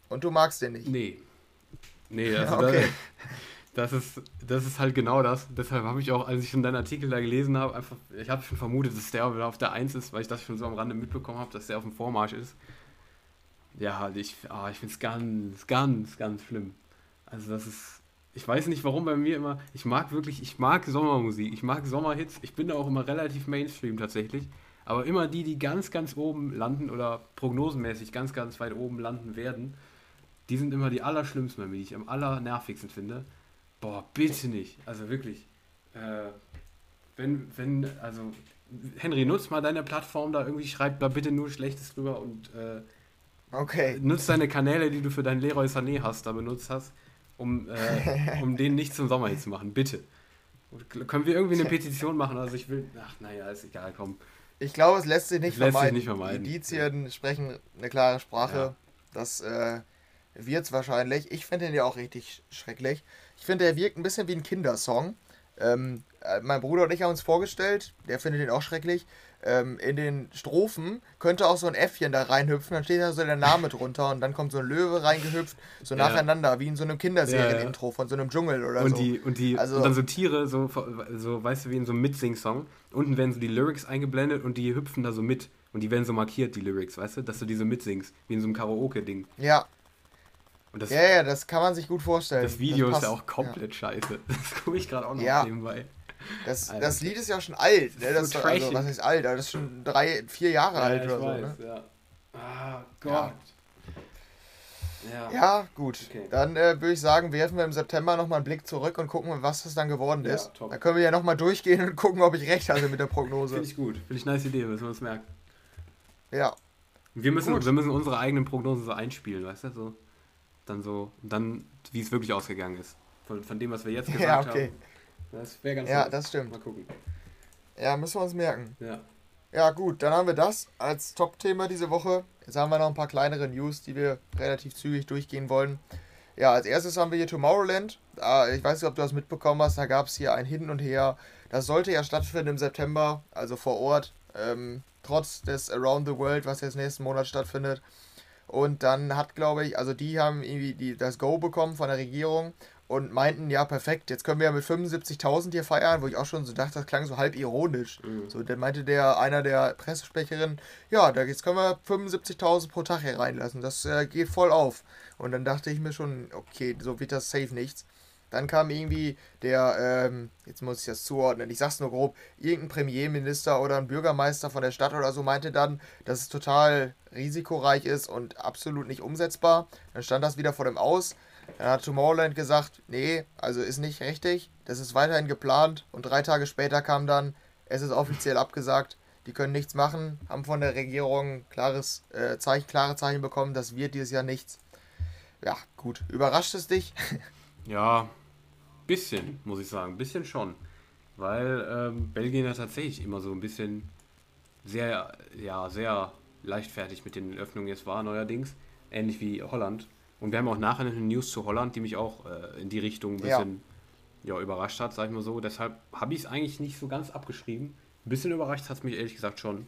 Und du magst den nicht. Nee. Nee, *laughs* also okay. das, das, ist, das ist halt genau das. Deshalb habe ich auch, als ich schon deinen Artikel da gelesen habe, einfach, ich habe schon vermutet, dass der auf der 1 ist, weil ich das schon so am Rande mitbekommen habe, dass der auf dem Vormarsch ist. Ja, halt, ich, ah, ich finde es ganz, ganz, ganz schlimm. Also das ist, ich weiß nicht warum bei mir immer, ich mag wirklich, ich mag Sommermusik, ich mag Sommerhits, ich bin da auch immer relativ Mainstream tatsächlich, aber immer die, die ganz, ganz oben landen oder prognosenmäßig ganz, ganz weit oben landen werden, die sind immer die allerschlimmsten bei mir, die ich am allernervigsten finde. Boah, bitte nicht. Also wirklich. Äh, wenn, wenn, also, Henry, nutz mal deine Plattform da irgendwie, schreib da bitte nur Schlechtes drüber und äh, Okay. nutz deine Kanäle, die du für deinen Leroy Sané hast, da benutzt hast, um, äh, um *laughs* den nicht zum Sommer zu machen. Bitte. Können wir irgendwie eine Petition machen? Also ich will, ach naja, ist egal, komm. Ich glaube, es lässt sich nicht Lässt sich vermeiden. nicht vermeiden. Die Indizien sprechen eine klare Sprache. Ja. Das äh, wird's wahrscheinlich. Ich finde den ja auch richtig schrecklich. Ich finde, der wirkt ein bisschen wie ein Kindersong. Ähm, äh, mein Bruder und ich haben uns vorgestellt, der findet den auch schrecklich. Ähm, in den Strophen könnte auch so ein Äffchen da reinhüpfen, dann steht da so der Name drunter und dann kommt so ein Löwe reingehüpft, so Ja. nacheinander, wie in so einem Kinderserien-Intro Ja, ja. von so einem Dschungel oder Und so. die, und die, Also- und dann so Tiere, so, so, weißt du, wie in so einem Mitsing-Song. Unten werden so die Lyrics eingeblendet und die hüpfen da so mit. Und die werden so markiert, die Lyrics, weißt du, dass du die so mitsingst, wie in so einem Karaoke-Ding. Ja. Und das, ja, ja, das kann man sich gut vorstellen. Das Video das ist ja auch komplett scheiße. *laughs* Das gucke ich gerade auch noch ja. nebenbei. Das, das Lied ist ja schon alt. Ne? Das, so also, was heißt alt? Das ist schon drei, vier Jahre ja, alt oder weiß, so. Ne? Ja. Ah, Gott. Ja, ja gut. Okay. Dann äh, würde ich sagen, werfen wir im September nochmal einen Blick zurück und gucken, was das dann geworden ist. Ja, top. Dann können wir ja nochmal durchgehen und gucken, ob ich recht hatte mit der Prognose. Finde ich gut. Finde ich eine nice Idee, müssen wir uns merken. Ja. Wir müssen, wir müssen unsere eigenen Prognosen so einspielen, weißt du? So, dann so, dann, wie es wirklich ausgegangen ist. Von, von dem, was wir jetzt *laughs* gesagt ja, okay. haben. Das wäre ganz Ja, das stimmt. Mal gucken. Ja, müssen wir uns merken. Ja. Ja, gut, dann haben wir das als Top-Thema diese Woche. Jetzt haben wir noch ein paar kleinere News, die wir relativ zügig durchgehen wollen. Ja, als erstes haben wir hier Tomorrowland. Ich weiß nicht, ob du das mitbekommen hast, da gab es hier ein Hin und Her. Das sollte ja stattfinden im September, also vor Ort, ähm, trotz des Around the World, was jetzt nächsten Monat stattfindet. Und dann hat, glaube ich, also die haben irgendwie die, das Go bekommen von der Regierung und meinten, ja, perfekt, jetzt können wir ja mit 75.000 hier feiern, wo ich auch schon so dachte, das klang so halb ironisch. Mhm. So, dann meinte der, einer der Pressesprecherinnen, ja, da jetzt können wir 75.000 pro Tag hier reinlassen, das äh, geht voll auf. Und dann dachte ich mir schon, okay, so wird das safe nichts. Dann kam irgendwie der, ähm, jetzt muss ich das zuordnen, ich sag's nur grob, irgendein Premierminister oder ein Bürgermeister von der Stadt oder so meinte dann, dass es total risikoreich ist und absolut nicht umsetzbar. Dann stand das wieder vor dem Aus. Dann hat Tomorrowland gesagt, nee, also ist nicht richtig, das ist weiterhin geplant und drei Tage später kam dann, es ist offiziell abgesagt, die können nichts machen, haben von der Regierung klares äh, Zeichen, klare Zeichen bekommen, das wird dieses Jahr nichts. Ja, gut. Überrascht es dich? *laughs* Ja, bisschen, muss ich sagen, bisschen schon. Weil ähm, Belgien ja tatsächlich immer so ein bisschen sehr, ja, sehr leichtfertig mit den Öffnungen jetzt war, neuerdings. Ähnlich wie Holland. Und wir haben auch nachher eine News zu Holland, die mich auch äh, in die Richtung ein bisschen ja. ja überrascht hat, sag ich mal so. Deshalb habe ich es eigentlich nicht so ganz abgeschrieben. Ein bisschen überrascht hat es mich ehrlich gesagt schon.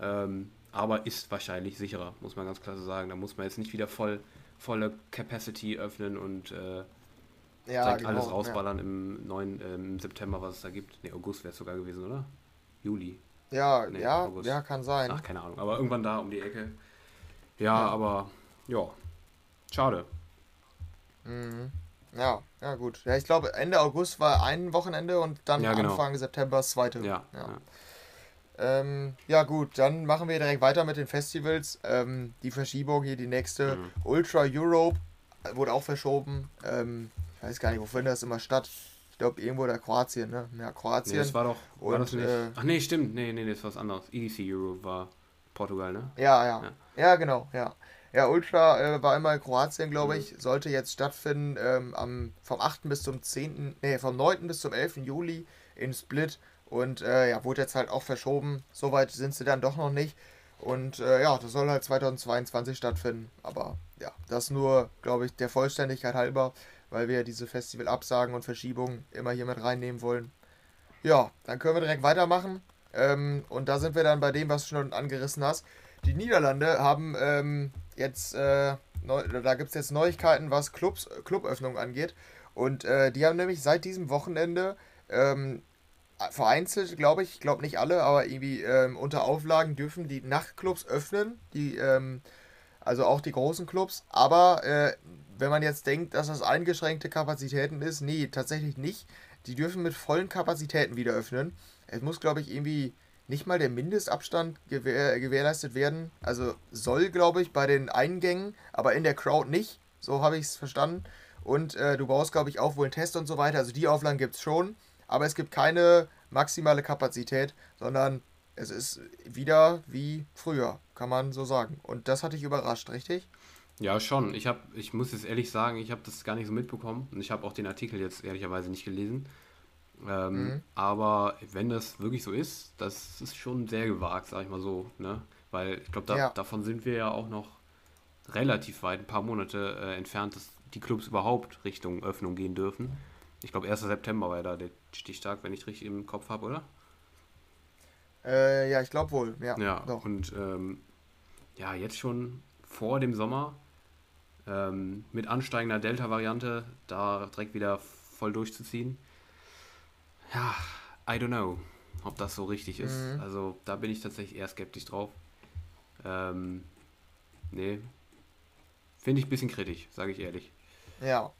Ähm, aber ist wahrscheinlich sicherer, muss man ganz klar so sagen. Da muss man jetzt nicht wieder voll, volle Capacity öffnen und äh, ja, genau, alles rausballern ja. im neuen ähm, September, was es da gibt. Ne, August wäre es sogar gewesen, oder? Juli. Ja, nee, ja, August. ja, kann sein. Ach, keine Ahnung. Aber irgendwann da um die Ecke. Ja, ja. aber ja, Schade. Mhm. Ja, ja gut. Ja, ich glaube, Ende August war ein Wochenende und dann ja, genau. Anfang September das zweite. Ja. Ja. Ja. Ähm, ja. gut, dann machen wir direkt weiter mit den Festivals. Ähm, die Verschiebung hier, die nächste. Mhm. Ultra Europe wurde auch verschoben. Ähm, ich weiß gar nicht, wo findet das immer statt. Ich glaube, irgendwo da Kroatien, ne? Ja, Kroatien. Nee, das war doch. War und, das nicht? Äh, Ach nee, stimmt. Nee, nee, das ist was anderes. EDC Europe war Portugal, ne? Ja. Ja, ja genau, ja. Ja, Ultra äh, war immer in Kroatien, glaube ich. Sollte jetzt stattfinden ähm, am, vom 8. bis zum 10., nee, vom 9. bis zum 11. Juli in Split. Und äh, ja, wurde jetzt halt auch verschoben. Soweit sind sie dann doch noch nicht. Und äh, ja, das soll halt 2022 stattfinden. Aber ja, das nur, glaube ich, der Vollständigkeit halber, weil wir diese Festivalabsagen und Verschiebungen immer hier mit reinnehmen wollen. Ja, dann können wir direkt weitermachen. Ähm, und da sind wir dann bei dem, was du schon angerissen hast. Die Niederlande haben ähm, jetzt, äh, neu, da gibt es jetzt Neuigkeiten, was Clubs, Cluböffnung angeht. Und äh, die haben nämlich seit diesem Wochenende ähm, vereinzelt, glaube ich, ich glaube nicht alle, aber irgendwie ähm, unter Auflagen dürfen die Nachtclubs öffnen, die, ähm, also auch die großen Clubs. Aber äh, wenn man jetzt denkt, dass das eingeschränkte Kapazitäten ist, nee, tatsächlich nicht. Die dürfen mit vollen Kapazitäten wieder öffnen. Es muss, glaube ich, irgendwie nicht mal der Mindestabstand gewähr, gewährleistet werden. Also soll, glaube ich, bei den Eingängen, aber in der Crowd nicht. So habe ich es verstanden. Und äh, du brauchst, glaube ich, auch wohl einen Test und so weiter. Also die Auflagen gibt es schon, aber es gibt keine maximale Kapazität, sondern es ist wieder wie früher, kann man so sagen. Und das hat dich überrascht, richtig? Ja, schon. Ich, hab, ich muss jetzt ehrlich sagen, ich habe das gar nicht so mitbekommen. Und ich habe auch den Artikel jetzt ehrlicherweise nicht gelesen. Ähm, mhm. Aber wenn das wirklich so ist, das ist schon sehr gewagt, sag ich mal so. Ne? Weil ich glaube, da, ja. davon sind wir ja auch noch relativ weit, ein paar Monate äh, entfernt, dass die Clubs überhaupt Richtung Öffnung gehen dürfen. Ich glaube, 1. September war ja da der Stichtag, wenn ich richtig im Kopf habe, oder? Äh, ja, ich glaube wohl, ja. Ja, doch. und ähm, ja, jetzt schon vor dem Sommer ähm, mit ansteigender Delta-Variante da direkt wieder voll durchzuziehen ja, I don't know, ob das so richtig ist. Mhm. Also da bin ich tatsächlich eher skeptisch drauf. Ähm, nee. finde ich ein bisschen kritisch, sage ich ehrlich. Ja.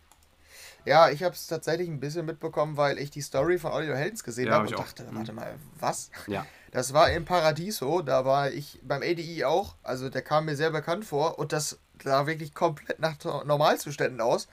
Ja, ich habe es tatsächlich ein bisschen mitbekommen, weil ich die Story von Oliver Heldens gesehen Ja, habe hab ich und auch. dachte, Mhm. warte mal, was? Ja. Das war in Paradiso, da war ich beim ADI auch, also der kam mir sehr bekannt vor und das sah wirklich komplett nach Normalzuständen aus.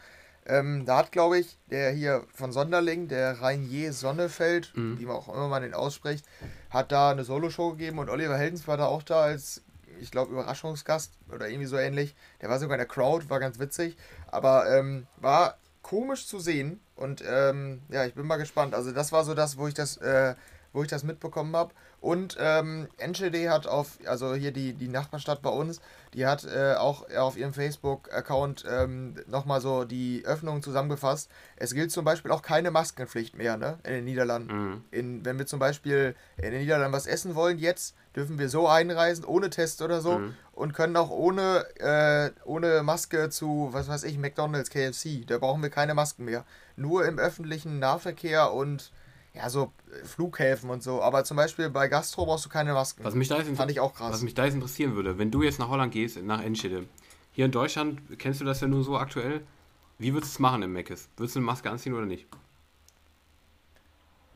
Ähm, da hat, glaube ich, der hier von Sonderling, der Rainier Sonnefeld, Mhm. wie man auch immer man den ausspricht, hat da eine Soloshow gegeben und Oliver Heldens war da auch da als, ich glaube, Überraschungsgast oder irgendwie so ähnlich. Der war sogar in der Crowd, war ganz witzig, aber ähm, war komisch zu sehen und ähm, ja, ich bin mal gespannt. Also das war so das, wo ich das, äh, wo ich das mitbekommen habe. Und ähm, NCD hat auf, also hier die, die Nachbarstadt bei uns, die hat äh, auch auf ihrem Facebook-Account ähm, nochmal so die Öffnungen zusammengefasst. Es gilt zum Beispiel auch keine Maskenpflicht mehr, ne, in den Niederlanden. Mhm. In, wenn wir zum Beispiel in den Niederlanden was essen wollen jetzt, dürfen wir so einreisen, ohne Test oder so Mhm. und können auch ohne, äh, ohne Maske zu, was weiß ich, McDonalds, KFC. Da brauchen wir keine Masken mehr. Nur im öffentlichen Nahverkehr und ja, so äh, Flughäfen und so. Aber zum Beispiel bei Gastro brauchst du keine Masken. Was mich da jetzt Fand ich auch krass. Was mich da jetzt interessieren würde, wenn du jetzt nach Holland gehst, nach Enschede, hier in Deutschland kennst du das ja nur so aktuell. Wie würdest du es machen im Meckes? Würdest du eine Maske anziehen oder nicht?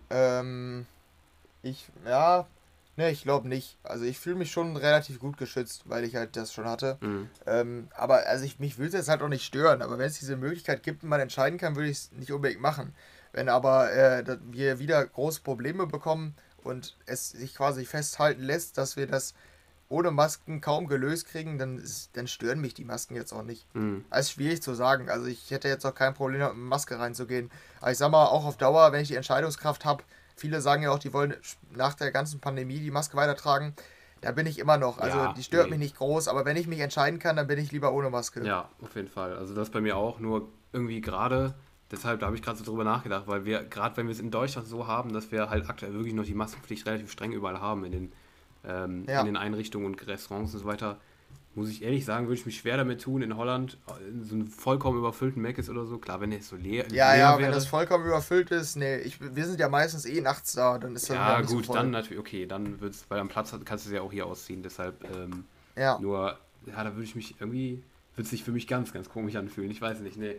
Ähm, ich, ja, ne, ich glaube nicht. Also ich fühle mich schon relativ gut geschützt, weil ich halt das schon hatte. Mhm. Ähm, aber also ich, mich will es jetzt halt auch nicht stören. Aber wenn es diese Möglichkeit gibt und man entscheiden kann, würde ich es nicht unbedingt machen. Wenn aber äh, wir wieder große Probleme bekommen und es sich quasi festhalten lässt, dass wir das ohne Masken kaum gelöst kriegen, dann, ist, dann stören mich die Masken jetzt auch nicht. Mhm. Das ist schwierig zu sagen. Also ich hätte jetzt auch kein Problem, mit Maske reinzugehen. Aber ich sag mal, auch auf Dauer, wenn ich die Entscheidungskraft habe, viele sagen ja auch, die wollen nach der ganzen Pandemie die Maske weitertragen. Da bin ich immer noch. Also Ja, die stört nee. mich nicht groß, aber wenn ich mich entscheiden kann, dann bin ich lieber ohne Maske. Ja, auf jeden Fall. Also das bei mir auch, nur irgendwie gerade, deshalb da habe ich gerade so drüber nachgedacht, weil wir, gerade wenn wir es in Deutschland so haben, dass wir halt aktuell wirklich noch die Maskenpflicht relativ streng überall haben in den, ähm, Ja. in den Einrichtungen und Restaurants und so weiter, muss ich ehrlich sagen, würde ich mich schwer damit tun, in Holland in so einen vollkommen überfüllten Meckes oder so, klar, wenn der so leer, Ja, leer ja, wäre, wenn das vollkommen überfüllt ist, nee, ich, wir sind ja meistens eh nachts da, dann ist das ja gut, voll. dann natürlich, okay, dann wird's, weil am Platz hat- kannst du es ja auch hier ausziehen, deshalb, ähm, Ja, Nur, ja, da würde ich mich irgendwie, würde sich für mich ganz, ganz komisch anfühlen. Ich weiß nicht, nee.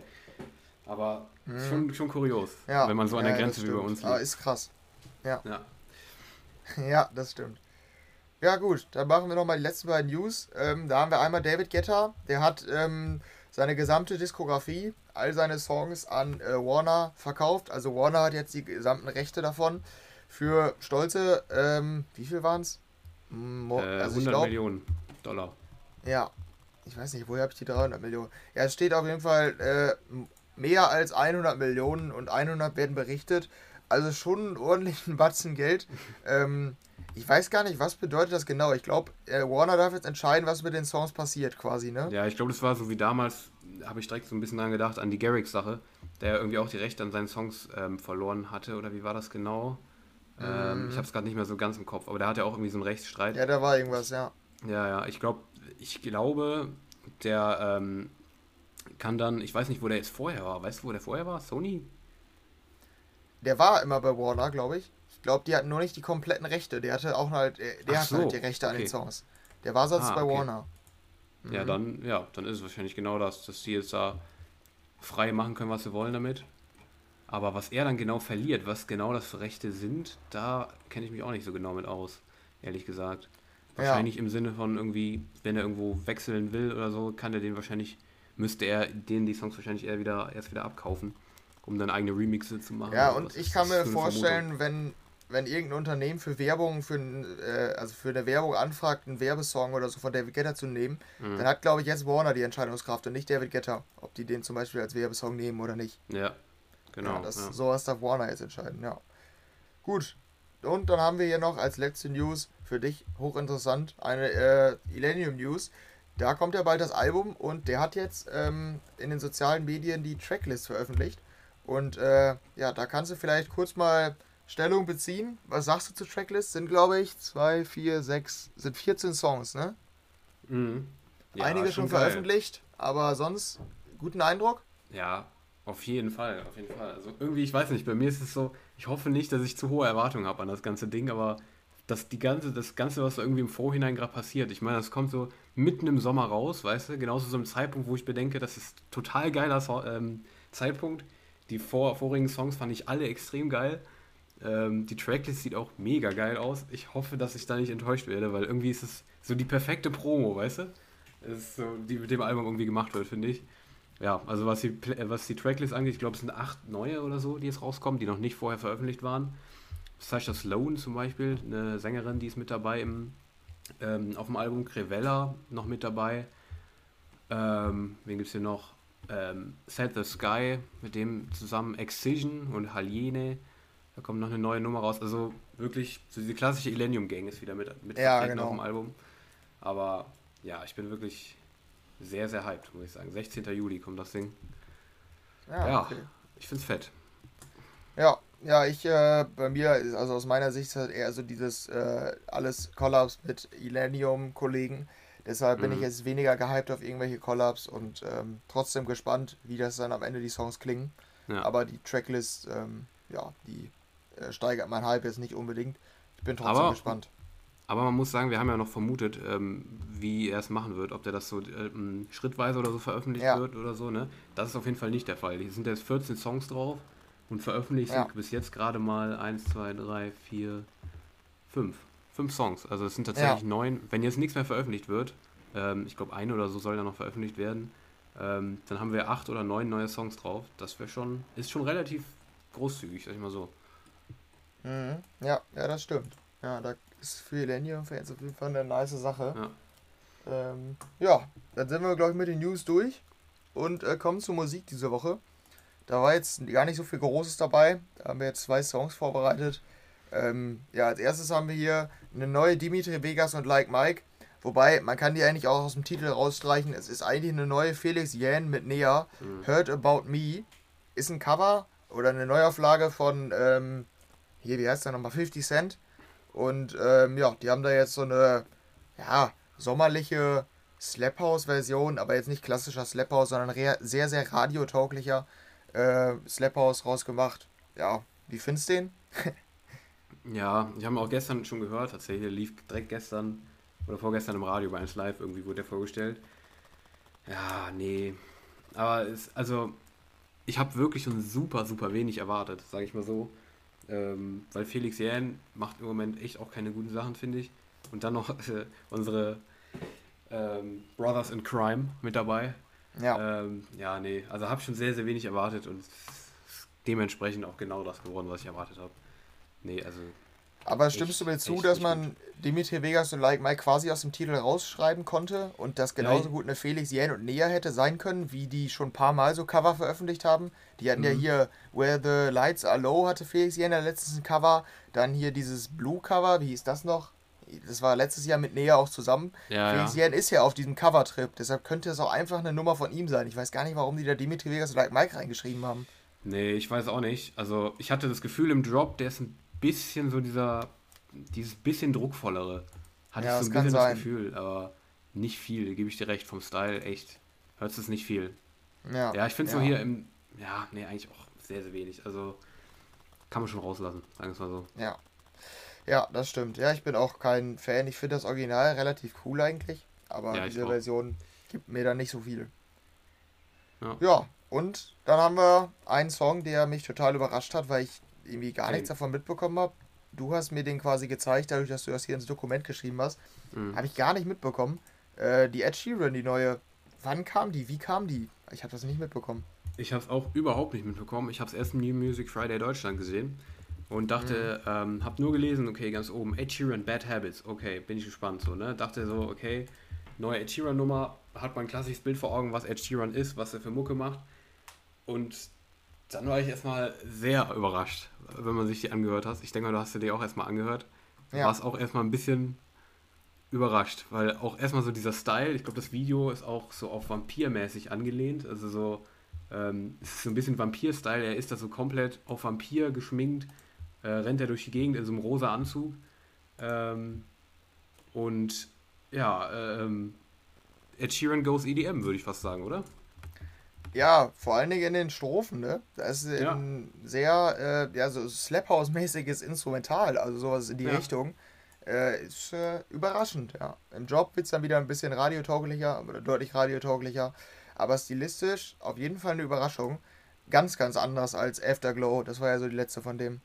Aber ist schon, schon kurios, Mhm. ja. wenn man so an ja, der ja, Grenze wie bei uns liegt. ist krass. Ja. *laughs* Ja, das stimmt. Ja, gut, dann machen wir nochmal die letzten beiden News. Ähm, da haben wir einmal David Guetta, der hat ähm, seine gesamte Diskografie, all seine Songs an äh, Warner verkauft. Also Warner hat jetzt die gesamten Rechte davon für stolze, ähm, wie viel waren es? Äh, Also 100 ich glaube, Millionen Dollar. ja, ich weiß nicht, woher habe ich die 300 Millionen? Ja, es steht auf jeden Fall äh, mehr als 100 Millionen und 100 werden berichtet. Also schon einen ordentlichen Batzen Geld. *laughs* Ähm, ich weiß gar nicht, was bedeutet das genau. Ich glaube, äh, Warner darf jetzt entscheiden, was mit den Songs passiert, quasi, ne? Ja, ich glaube, das war so wie damals, habe ich direkt so ein bisschen dran gedacht, an die Garrix-Sache, der irgendwie auch die Rechte an seinen Songs ähm, verloren hatte, oder wie war das genau? Ähm, ich habe es gerade nicht mehr so ganz im Kopf, aber der hat ja auch irgendwie so einen Rechtsstreit. Ja, da war irgendwas, ja. Ja, ja, ich glaube, ich glaube, der ähm, kann dann, ich weiß nicht, wo der jetzt vorher war. Weißt du, wo der vorher war? Sony? Der war immer bei Warner, glaube ich. Ich glaube, die hatten nur nicht die kompletten Rechte. Der hatte auch halt, äh, der Ach hat so, halt die Rechte an den okay. Songs. Der war sonst Ah, bei okay. Warner. Ja, Mhm. dann, ja, dann ist es wahrscheinlich genau das, dass die jetzt da frei machen können, was sie wollen damit. Aber was er dann genau verliert, was genau das für Rechte sind, da kenne ich mich auch nicht so genau mit aus, ehrlich gesagt. Ja. Wahrscheinlich im Sinne von irgendwie, wenn er irgendwo wechseln will oder so, kann er den wahrscheinlich, müsste er denen die Songs wahrscheinlich eher wieder, erst wieder abkaufen, um dann eigene Remixe zu machen. Ja, oder und ich kann mir vorstellen, wenn, wenn irgendein Unternehmen für Werbung, für, äh, also für eine Werbung anfragt, einen Werbesong oder so von David Guetta zu nehmen, Mhm. dann hat, glaube ich, jetzt Warner die Entscheidungskraft und nicht David Guetta, ob die den zum Beispiel als Werbesong nehmen oder nicht. Ja, genau. ja, das, ja. Sowas darf Warner jetzt entscheiden, ja. Gut. Und dann haben wir hier noch als letzte News für dich hochinteressant eine äh, Illenium News. Da kommt ja bald das Album und der hat jetzt ähm, in den sozialen Medien die Tracklist veröffentlicht. Und äh, ja, da kannst du vielleicht kurz mal Stellung beziehen. Was sagst du zur Tracklist? Sind, glaube ich, zwei, vier, sechs, sind 14 Songs, ne? Mhm. Ja, Einige schon geil. veröffentlicht, aber sonst guten Eindruck? Ja, auf jeden Fall, auf jeden Fall. Also irgendwie, ich weiß nicht, bei mir ist es so, ich hoffe nicht, dass ich zu hohe Erwartungen habe an das ganze Ding, aber das, die ganze, das Ganze, was so irgendwie im Vorhinein gerade passiert, ich meine, das kommt so, mitten im Sommer raus, weißt du, genauso so einem Zeitpunkt, wo ich bedenke, das ist total geiler so ähm, Zeitpunkt. Die vor, vorigen Songs fand ich alle extrem geil. Ähm, die Tracklist sieht auch mega geil aus. Ich hoffe, dass ich da nicht enttäuscht werde, weil irgendwie ist es so die perfekte Promo, weißt du? Ist so, die mit dem Album irgendwie gemacht wird, finde ich. Ja, also was die, was die Tracklist angeht, ich glaube, es sind acht neue oder so, die jetzt rauskommen, die noch nicht vorher veröffentlicht waren. Sasha Sloan zum Beispiel, eine Sängerin, die ist mit dabei im, ähm, auf dem Album. Crevella noch mit dabei. Ähm, wen gibt es hier noch? Ähm, Set the Sky, mit dem zusammen Excision und Haliene. Da kommt noch eine neue Nummer raus. Also wirklich, so diese klassische Illenium Gang ist wieder mit, mit ja, genau. auf dem Album. Aber ja, ich bin wirklich sehr, sehr hyped, muss ich sagen. 16. Juli kommt das Ding. Ja, ja okay. ich find's fett. Ja, ja, ich, äh, bei mir, also aus meiner Sicht ist halt eher so dieses äh, alles Collabs mit Illenium-Kollegen. Deshalb mhm. bin ich mhm. jetzt weniger gehypt auf irgendwelche Collabs und ähm, trotzdem gespannt, wie das dann am Ende die Songs klingen. Ja. Aber die Tracklist, ähm, ja, die äh, steigert mein Hype jetzt nicht unbedingt. Ich bin trotzdem aber, gespannt. Aber man muss sagen, wir haben ja noch vermutet, ähm, wie er es machen wird, ob der das so ähm, schrittweise oder so veröffentlicht ja. wird oder so. Ne? Das ist auf jeden Fall nicht der Fall. Hier sind jetzt 14 Songs drauf und veröffentlicht ja. sind bis jetzt gerade mal 1, 2, 3, 4, 5. Fünf Songs. Also es sind tatsächlich ja. neun. Wenn jetzt nichts mehr veröffentlicht wird, ähm, ich glaube eine oder so soll ja noch veröffentlicht werden, ähm, dann haben wir acht oder neun neue Songs drauf. Das wäre schon, ist schon relativ großzügig, sag ich mal so. Mhm. Ja, ja, das stimmt. Ja, da ist für Millennium-Fans auf jeden Fall eine nice Sache. Ja, ähm, ja dann sind wir, glaube ich, mit den News durch und äh, kommen zur Musik diese Woche. Da war jetzt gar nicht so viel Großes dabei. Da haben wir jetzt zwei Songs vorbereitet. Ähm, ja, als erstes haben wir hier eine neue Dimitri Vegas und Like Mike. Wobei, man kann die eigentlich auch aus dem Titel rausstreichen. Es ist eigentlich eine neue Felix Yan mit Nea. Mhm. Heard About Me. Ist ein Cover oder eine Neuauflage von, ähm, hier, wie heißt der nochmal? 50 Cent. Und ähm, ja, die haben da jetzt so eine, ja, sommerliche Slap House-Version, aber jetzt nicht klassischer Slap House, sondern sehr, sehr radiotauglicher äh, Slap House rausgemacht. Ja, wie findest du den? *laughs* ja, ich habe auch gestern schon gehört, tatsächlich, lief direkt gestern oder vorgestern im Radio bei 1 Live irgendwie wurde der vorgestellt. Ja, nee. Aber es, also, ich habe wirklich schon super, super wenig erwartet, sage ich mal so. Ähm, weil Felix Jähn macht im Moment echt auch keine guten Sachen, finde ich. Und dann noch *laughs* äh, unsere ähm, Brothers in Crime mit dabei. Ja. Ähm, ja, nee, also habe schon sehr, sehr wenig erwartet und dementsprechend auch genau das geworden, was ich erwartet habe. Nee, also aber stimmst du mir zu, dass man Dimitri Vegas und Like Mike quasi aus dem Titel rausschreiben konnte und das genauso ja, gut eine Felix Jähn und Nea hätte sein können, wie die schon ein paar Mal so Cover veröffentlicht haben? Die hatten mhm. ja hier Where the Lights Are Low hatte Felix ja letztens ein Cover, dann hier dieses Blue Cover, wie hieß das noch? Das war letztes Jahr mit Nea auch zusammen. Ja, Felix ja. Jähn ist ja auf diesem Cover-Trip, deshalb könnte es auch einfach eine Nummer von ihm sein. Ich weiß gar nicht, warum die da Dimitri Vegas und Like Mike reingeschrieben haben. Nee, ich weiß auch nicht. Also ich hatte das Gefühl im Drop, der ist ein bisschen so dieser, dieses bisschen druckvollere. Hatte ja, ich so ein bisschen das Gefühl, aber nicht viel, gebe ich dir recht, vom Style echt. Hört es nicht viel. Ja, ja ich finde es ja. so hier im, ja, nee, eigentlich auch sehr, sehr wenig. Also kann man schon rauslassen, sagen wir es mal so. Ja. Ja, das stimmt. Ja, ich bin auch kein Fan. Ich finde das Original relativ cool eigentlich, aber ja, diese Version gibt mir da nicht so viel. Ja. ja, und dann haben wir einen Song, der mich total überrascht hat, weil ich irgendwie gar nichts davon mitbekommen habe. Du hast mir den quasi gezeigt, dadurch, dass du das hier ins Dokument geschrieben hast. Mhm. Habe ich gar nicht mitbekommen. Äh, die Ed Sheeran, die neue. Wann kam die? Wie kam die? Ich habe das nicht mitbekommen. Ich habe es auch überhaupt nicht mitbekommen. Ich habe es erst im New Music Friday Deutschland gesehen und dachte, mhm. ähm, habe nur gelesen, okay, ganz oben, Ed Sheeran, Bad Habits. Okay, bin ich gespannt so, ne? Dachte so, okay, neue Ed Sheeran Nummer, hat man ein klassisches Bild vor Augen, was Ed Sheeran ist, was er für Mucke macht. Und dann war ich erstmal sehr überrascht, wenn man sich die angehört hat. Ich denke mal, du hast dir die auch erstmal angehört. Ja. warst auch erstmal ein bisschen überrascht, weil auch erstmal so dieser Style, ich glaube, das Video ist auch so auf Vampir-mäßig angelehnt. Also so, ähm, es ist so ein bisschen Vampir-Style. Er ist da so komplett auf Vampir geschminkt, äh, rennt er durch die Gegend in so einem rosa Anzug. Ähm, und ja, ähm, Ed Sheeran goes EDM, würde ich fast sagen, oder? Ja, vor allen Dingen in den Strophen, ne? Das ist ja. ein sehr, äh, ja, so Slap House-mäßiges Instrumental, also sowas in die ja. Richtung. äh, ist äh, überraschend, ja. Im Job wird es dann wieder ein bisschen radiotauglicher, oder deutlich radiotauglicher, aber stilistisch auf jeden Fall eine Überraschung. Ganz, ganz anders als Afterglow, das war ja so die letzte von dem.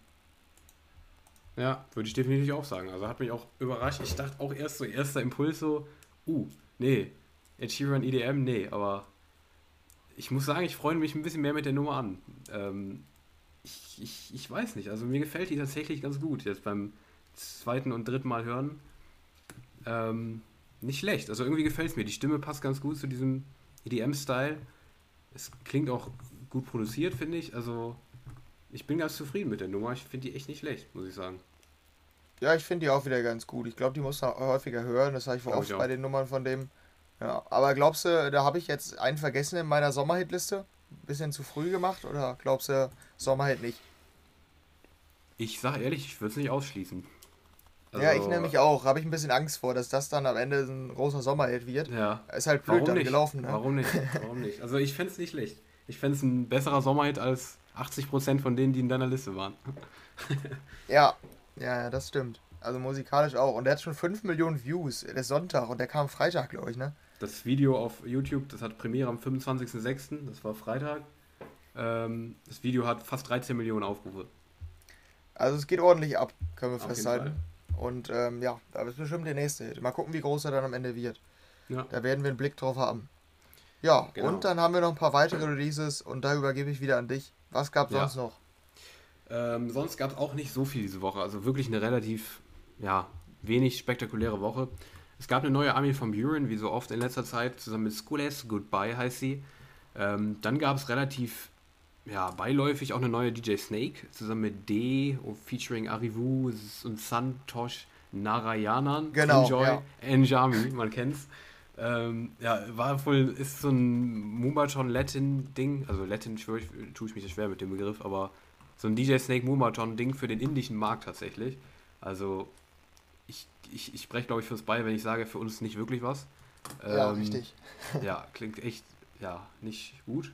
Ja, würde ich definitiv auch sagen. Also hat mich auch überrascht. Ich dachte auch erst so, erster Impuls so, uh, nee, Ed Sheeran EDM, nee, aber ich muss sagen, ich freue mich ein bisschen mehr mit der Nummer an. Ähm, ich, ich, ich weiß nicht, also mir gefällt die tatsächlich ganz gut jetzt beim zweiten und dritten Mal hören. Ähm, nicht schlecht, also irgendwie gefällt es mir. Die Stimme passt ganz gut zu diesem EDM-Style. Es klingt auch gut produziert, finde ich. Also ich bin ganz zufrieden mit der Nummer. Ich finde die echt nicht schlecht, muss ich sagen. Ja, ich finde die auch wieder ganz gut. Ich glaube, die muss man häufiger hören. Das habe ich oft bei den Nummern von dem. Ja, aber glaubst du, da habe ich jetzt einen vergessen in meiner Sommerhitliste? Bisschen zu früh gemacht oder glaubst du, Sommerhit nicht? Ich sage ehrlich, ich würde es nicht ausschließen. Also, ja, ich nämlich auch. Habe ich ein bisschen Angst vor, dass das dann am Ende ein großer Sommerhit wird. Ja. Ist halt blöd Warum dann nicht? gelaufen. Ne? Warum nicht? Warum nicht? Also ich fände es nicht schlecht. Ich fände es ein besserer Sommerhit als 80% von denen, die in deiner Liste waren. *laughs* ja, ja, das stimmt. Also musikalisch auch. Und der hat schon 5 Millionen Views. Der ist Sonntag und der kam Freitag, glaube ich, ne? Das Video auf YouTube, das hat Premiere am 25.06., das war Freitag. Ähm, das Video hat fast 13 Millionen Aufrufe. Also es geht ordentlich ab, können wir auf festhalten. Und ähm, ja, da ist bestimmt der nächste Hit. Mal gucken, wie groß er dann am Ende wird. Ja. Da werden wir einen Blick drauf haben. Ja, genau. und dann haben wir noch ein paar weitere Releases und da übergebe ich wieder an dich. Was gab es ja. sonst noch? Ähm, sonst gab es auch nicht so viel diese Woche. Also wirklich eine relativ, ja, wenig spektakuläre Woche. Es gab eine neue Army von Buren, wie so oft in letzter Zeit, zusammen mit Schooles, Goodbye heißt sie. Ähm, dann gab es relativ, ja, beiläufig auch eine neue DJ Snake, zusammen mit D, featuring Arivu und Santosh Narayanan. Genau, Enjoy, ja. Enjami, man kennt's. Ähm, ja, war wohl, ist so ein Moombahton Latin-Ding, also Latin schwör ich, tue ich mich schwer mit dem Begriff, aber so ein DJ Snake Moombahton-Ding für den indischen Markt tatsächlich. Also ich, ich, ich spreche glaube ich fürs Bei, wenn ich sage, für uns nicht wirklich was. Ja, ähm, richtig. *laughs* ja, klingt echt, ja, nicht gut.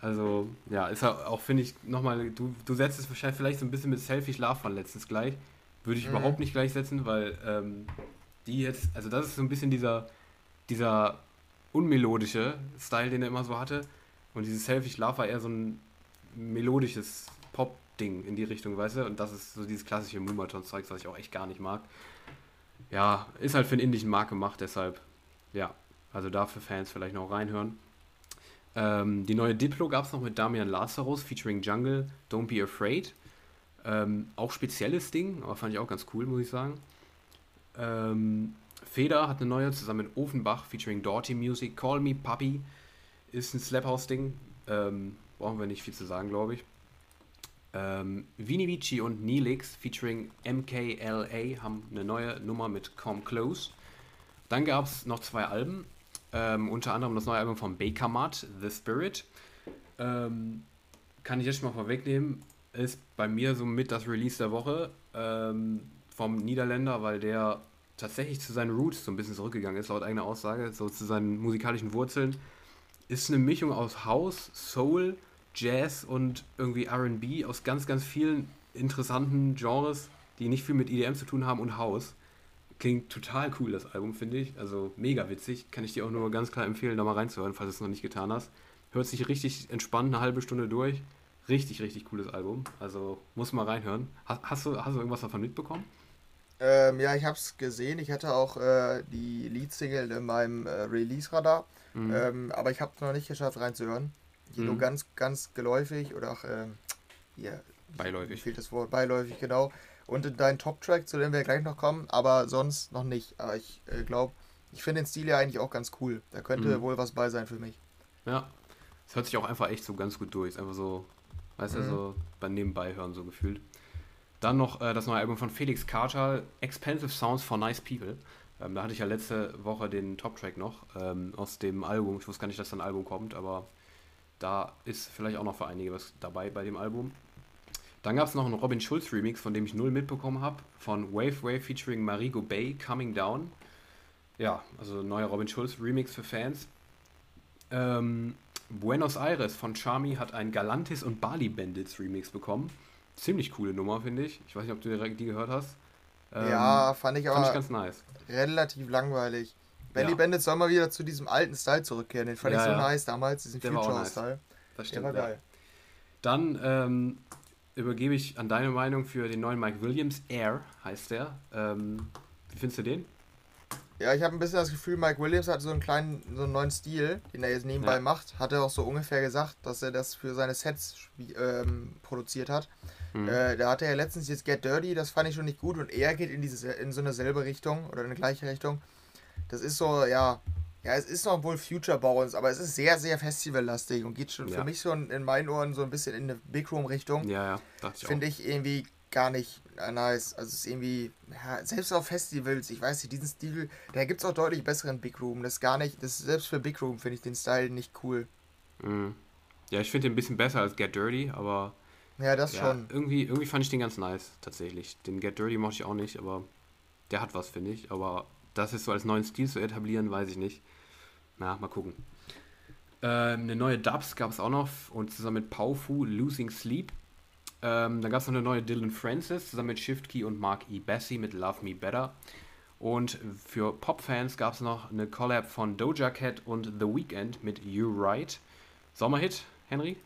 Also, ja, ist auch, finde ich, nochmal, du, du setzt es wahrscheinlich vielleicht so ein bisschen mit Selfie Love von letztens gleich. Würde ich mhm. überhaupt nicht gleichsetzen, weil ähm, die jetzt, also das ist so ein bisschen dieser dieser unmelodische Style, den er immer so hatte. Und dieses Selfish Love war eher so ein melodisches Pop-Ding in die Richtung, weißt du? Und das ist so dieses klassische Moomaton-Zeug, was ich auch echt gar nicht mag. Ja, ist halt für den indischen Markt gemacht, deshalb, ja, also da für Fans vielleicht noch reinhören. Ähm, die neue Diplo gab es noch mit Damian Lazarus featuring Jungle, Don't Be Afraid. Ähm, auch spezielles Ding, aber fand ich auch ganz cool, muss ich sagen. Ähm, Feder hat eine neue zusammen mit Ofenbach featuring Doughty Music. Call Me Puppy ist ein Slap-House-Ding. Ähm, brauchen wir nicht viel zu sagen, glaube ich. Ähm, Vini Vici und Neelix featuring MKLA haben eine neue Nummer mit Come Close. Dann gab es noch zwei Alben. Ähm, unter anderem das neue Album von Baker Mutt, The Spirit. Ähm, kann ich jetzt schon mal vorwegnehmen. Ist bei mir somit das Release der Woche ähm, vom Niederländer, weil der tatsächlich zu seinen Roots so ein bisschen zurückgegangen ist, laut eigener Aussage, so zu seinen musikalischen Wurzeln, ist eine Mischung aus House, Soul, Jazz und irgendwie RB aus ganz, ganz vielen interessanten Genres, die nicht viel mit EDM zu tun haben und House. Klingt total cool, das Album, finde ich. Also mega witzig. Kann ich dir auch nur ganz klar empfehlen, da mal reinzuhören, falls du es noch nicht getan hast. Hört sich richtig entspannt eine halbe Stunde durch. Richtig, richtig cooles Album. Also muss mal reinhören. Hast, hast, du, hast du irgendwas davon mitbekommen? Ähm, ja, ich habe es gesehen. Ich hatte auch äh, die Lead-Single in meinem äh, Release-Radar. Mhm. Ähm, aber ich habe es noch nicht geschafft reinzuhören. Mhm. Nur ganz, ganz geläufig oder auch äh, hier, beiläufig. Fehlt das Wort, beiläufig, genau. Und in deinen Top-Track, zu dem wir gleich noch kommen, aber sonst noch nicht. Aber ich äh, glaube, ich finde den Stil ja eigentlich auch ganz cool. Da könnte mhm. wohl was bei sein für mich. Ja, es hört sich auch einfach echt so ganz gut durch. Ist einfach so, weißt du, mhm. so beim Nebenbei hören so gefühlt. Dann noch äh, das neue Album von Felix Carter, Expensive Sounds for Nice People. Ähm, da hatte ich ja letzte Woche den Top-Track noch ähm, aus dem Album. Ich wusste gar nicht, dass da ein Album kommt, aber da ist vielleicht auch noch für einige was dabei bei dem Album. Dann gab es noch einen Robin Schulz Remix, von dem ich null mitbekommen habe, von Wave Wave featuring Marigo Bay, Coming Down. Ja, also neuer Robin Schulz Remix für Fans. Ähm, Buenos Aires von Charmy hat ein Galantis und Bali Bandits Remix bekommen ziemlich coole Nummer, finde ich. Ich weiß nicht, ob du die gehört hast. Ähm, ja, fand ich aber fand ich ganz nice. relativ langweilig. Belly Ja. Bandit soll mal wieder zu diesem alten Style zurückkehren. Den fand Ja, ich so ja. nice damals, diesen Der war nice. Future-Style. Das Der stimmt. war ja. geil. Dann ähm, übergebe ich an deine Meinung für den neuen Mike Williams. Air heißt der. Ähm, wie findest du den? Ja, ich habe ein bisschen das Gefühl, Mike Williams hat so einen kleinen, so einen neuen Stil, den er jetzt nebenbei Ja. macht. Hat er auch so ungefähr gesagt, dass er das für seine Sets ähm, produziert hat. Hm. Äh, da hatte er letztens jetzt Get Dirty, das fand ich schon nicht gut und er geht in diese in so eine selbe Richtung oder in eine gleiche Richtung. Das ist so, ja, ja, es ist noch wohl Future Bounce, aber es ist sehr, sehr festivallastig und geht schon Ja. für mich so in, in meinen Ohren so ein bisschen in eine Big Room Richtung. Ja, ja, dachte ich. Finde ich irgendwie gar nicht äh, nice. Also es ist irgendwie, ja, selbst auf Festivals, ich weiß nicht, diesen Stil, da gibt es auch deutlich besseren Big Room. Das ist gar nicht, das ist, selbst für Big Room finde ich den Style nicht cool. Mhm. Ja, ich finde den ein bisschen besser als Get Dirty, aber Ja, das ja, schon. irgendwie, irgendwie fand ich den ganz nice, tatsächlich. Den Get Dirty mochte ich auch nicht, aber der hat was, finde ich. Aber das ist so als neuen Stil zu etablieren, weiß ich nicht. Na, mal gucken. Ähm, eine neue Dubs gab es auch noch und zusammen mit Paufu, Losing Sleep. Ähm, dann gab es noch eine neue Dylan Francis zusammen mit Shift Key und Mark E. Bessie mit Love Me Better. Und für Pop-Fans gab es noch eine Collab von Doja Cat und The Weeknd mit You Right. Sommerhit, Henry?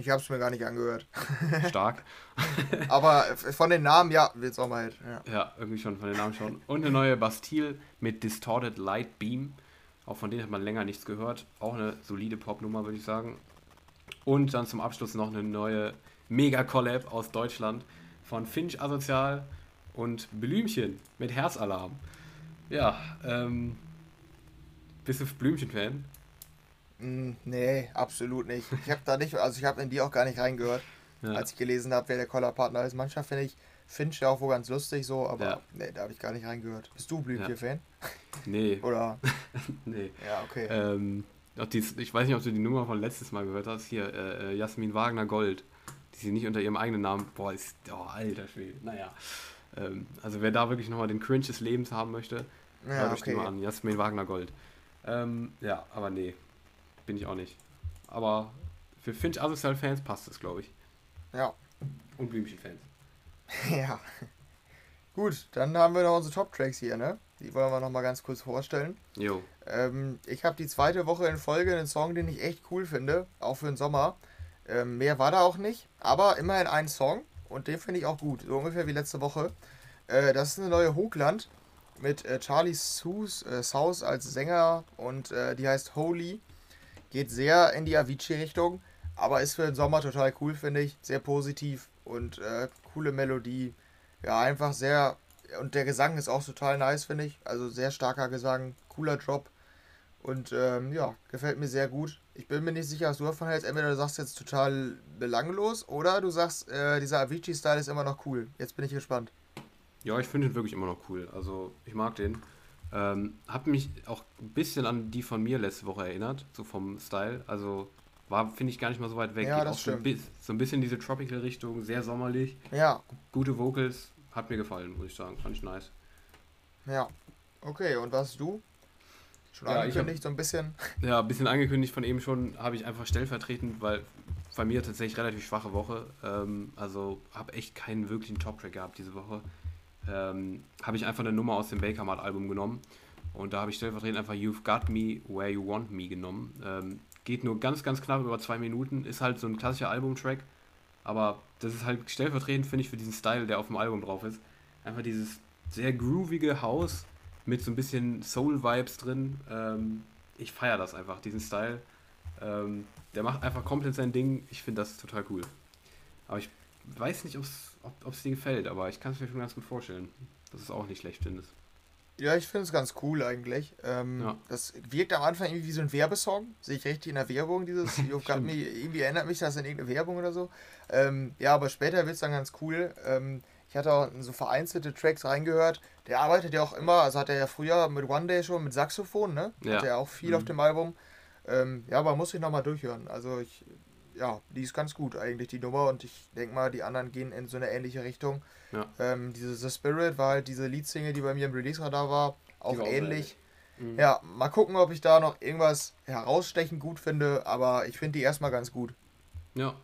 Ich habe es mir gar nicht angehört. *laughs* Stark. *laughs* Aber von den Namen, ja, wird's auch mal. Ja. Ja, irgendwie schon von den Namen schon. Und eine neue Bastille mit Distorted Light Beam. Auch von denen hat man länger nichts gehört. Auch eine solide Popnummer, würde ich sagen. Und dann zum Abschluss noch eine neue Mega-Collab aus Deutschland von Finch Asozial und Blümchen mit Herzalarm. Ja, ähm. Bist du Blümchen-Fan? Mm, nee, absolut nicht. Ich habe da nicht, also ich habe in die auch gar nicht reingehört, Ja. als ich gelesen habe, wer der Collarpartner ist. Manchmal finde ich Finch ja auch wohl ganz lustig so, aber Ja. nee, da habe ich gar nicht reingehört. Bist du Blümchen-Fan? Nee, *laughs* Oder? *laughs* nee. Ja, okay. Ähm, die, ich weiß nicht, ob du die Nummer von letztes Mal gehört hast. Hier, äh, äh, Jasmin Wagner Gold. Die sie nicht unter ihrem eigenen Namen. Boah, ist. Oh, alter Schwede. Naja. Ähm, also, wer da wirklich nochmal den Cringe des Lebens haben möchte, ja, hört euch die okay. mal an. Jasmin Wagner Gold. Ähm, ja, aber nee. Bin ich auch nicht. Aber für Finch Asozial-Fans passt es, glaube ich. Ja. Und Blümchen-Fans. *laughs* ja. Gut, dann haben wir noch unsere Top-Tracks hier, ne? Die wollen wir noch mal ganz kurz vorstellen. Jo. Ähm, ich habe die zweite Woche in Folge einen Song, den ich echt cool finde, auch für den Sommer. Ähm, mehr war da auch nicht, aber immerhin ein Song und den finde ich auch gut, so ungefähr wie letzte Woche. Äh, das ist eine neue Hochland mit äh, Charlie Sus, äh, South als Sänger und äh, die heißt Holy. Geht sehr in die Avicii-Richtung, aber ist für den Sommer total cool, finde ich. Sehr positiv und äh, coole Melodie. Ja, einfach sehr. Und der Gesang ist auch total nice, finde ich. Also sehr starker Gesang, cooler Drop. Und ähm, ja, gefällt mir sehr gut. Ich bin mir nicht sicher, was du davon hältst. Entweder du sagst jetzt total belanglos oder du sagst, äh, dieser Avicii-Style ist immer noch cool. Jetzt bin ich gespannt. Ja, ich finde ihn wirklich immer noch cool. Also, ich mag den. Ähm, hab mich auch ein bisschen an die von mir letzte Woche erinnert, so vom Style. Also, war, finde ich, gar nicht mal so weit weg. Ja, Geht das auch so ein, stimmt. so ein bisschen diese Tropical-Richtung, sehr sommerlich. Ja, Gute Vocals, hat mir gefallen, muss ich sagen. Fand ich nice. ja. Okay, und was du? Schon Ja, ich angekündigt, so ein bisschen. *laughs* Ja, ein bisschen angekündigt von eben schon, habe ich einfach stellvertretend, weil bei mir tatsächlich relativ schwache Woche. Ähm, also habe echt keinen wirklichen Top-Track gehabt diese Woche. Ähm, habe ich einfach eine Nummer aus dem Baker Mart Album genommen. Und da habe ich stellvertretend einfach You've Got Me Where You Want Me genommen. Ähm, geht nur ganz, ganz knapp über zwei Minuten. Ist halt so ein klassischer Albumtrack. Aber das ist halt stellvertretend, finde ich, für diesen Style, der auf dem Album drauf ist. Einfach dieses sehr groovige Haus mit so ein bisschen Soul-Vibes drin. Ähm, ich feiere das einfach, diesen Style. Ähm, der macht einfach komplett sein Ding. Ich finde das total cool. Aber ich weiß nicht, ob's, ob es dir gefällt, aber ich kann es mir schon ganz gut vorstellen, dass es auch nicht schlecht findest. Ja, ich finde es ganz cool eigentlich. Ähm, Ja. Das wirkt am Anfang irgendwie wie so ein Werbesong. Sehe ich richtig in der Werbung, dieses *laughs* You've Got. Me. Irgendwie erinnert mich das an irgendeine Werbung oder so. Ähm, ja, aber später wird es dann ganz cool. Ähm, ich hatte auch so vereinzelte Tracks reingehört. Der arbeitet ja auch immer, also hat er ja früher mit One Day schon mit Saxophon, ne? Ja. Hat er auch viel Mhm. auf dem Album. Ähm, ja, aber muss ich nochmal durchhören. Also ich, ja, die ist ganz gut eigentlich, die Nummer. Und ich denke mal, die anderen gehen in so eine ähnliche Richtung. Ja. Ähm, diese The Spirit war halt diese Leadsingle, die bei mir im Release-Radar war. Auch war auch ähnlich. Mhm. Ja, mal gucken, ob ich da noch irgendwas herausstechen gut finde, aber ich finde die erstmal ganz gut. Ja,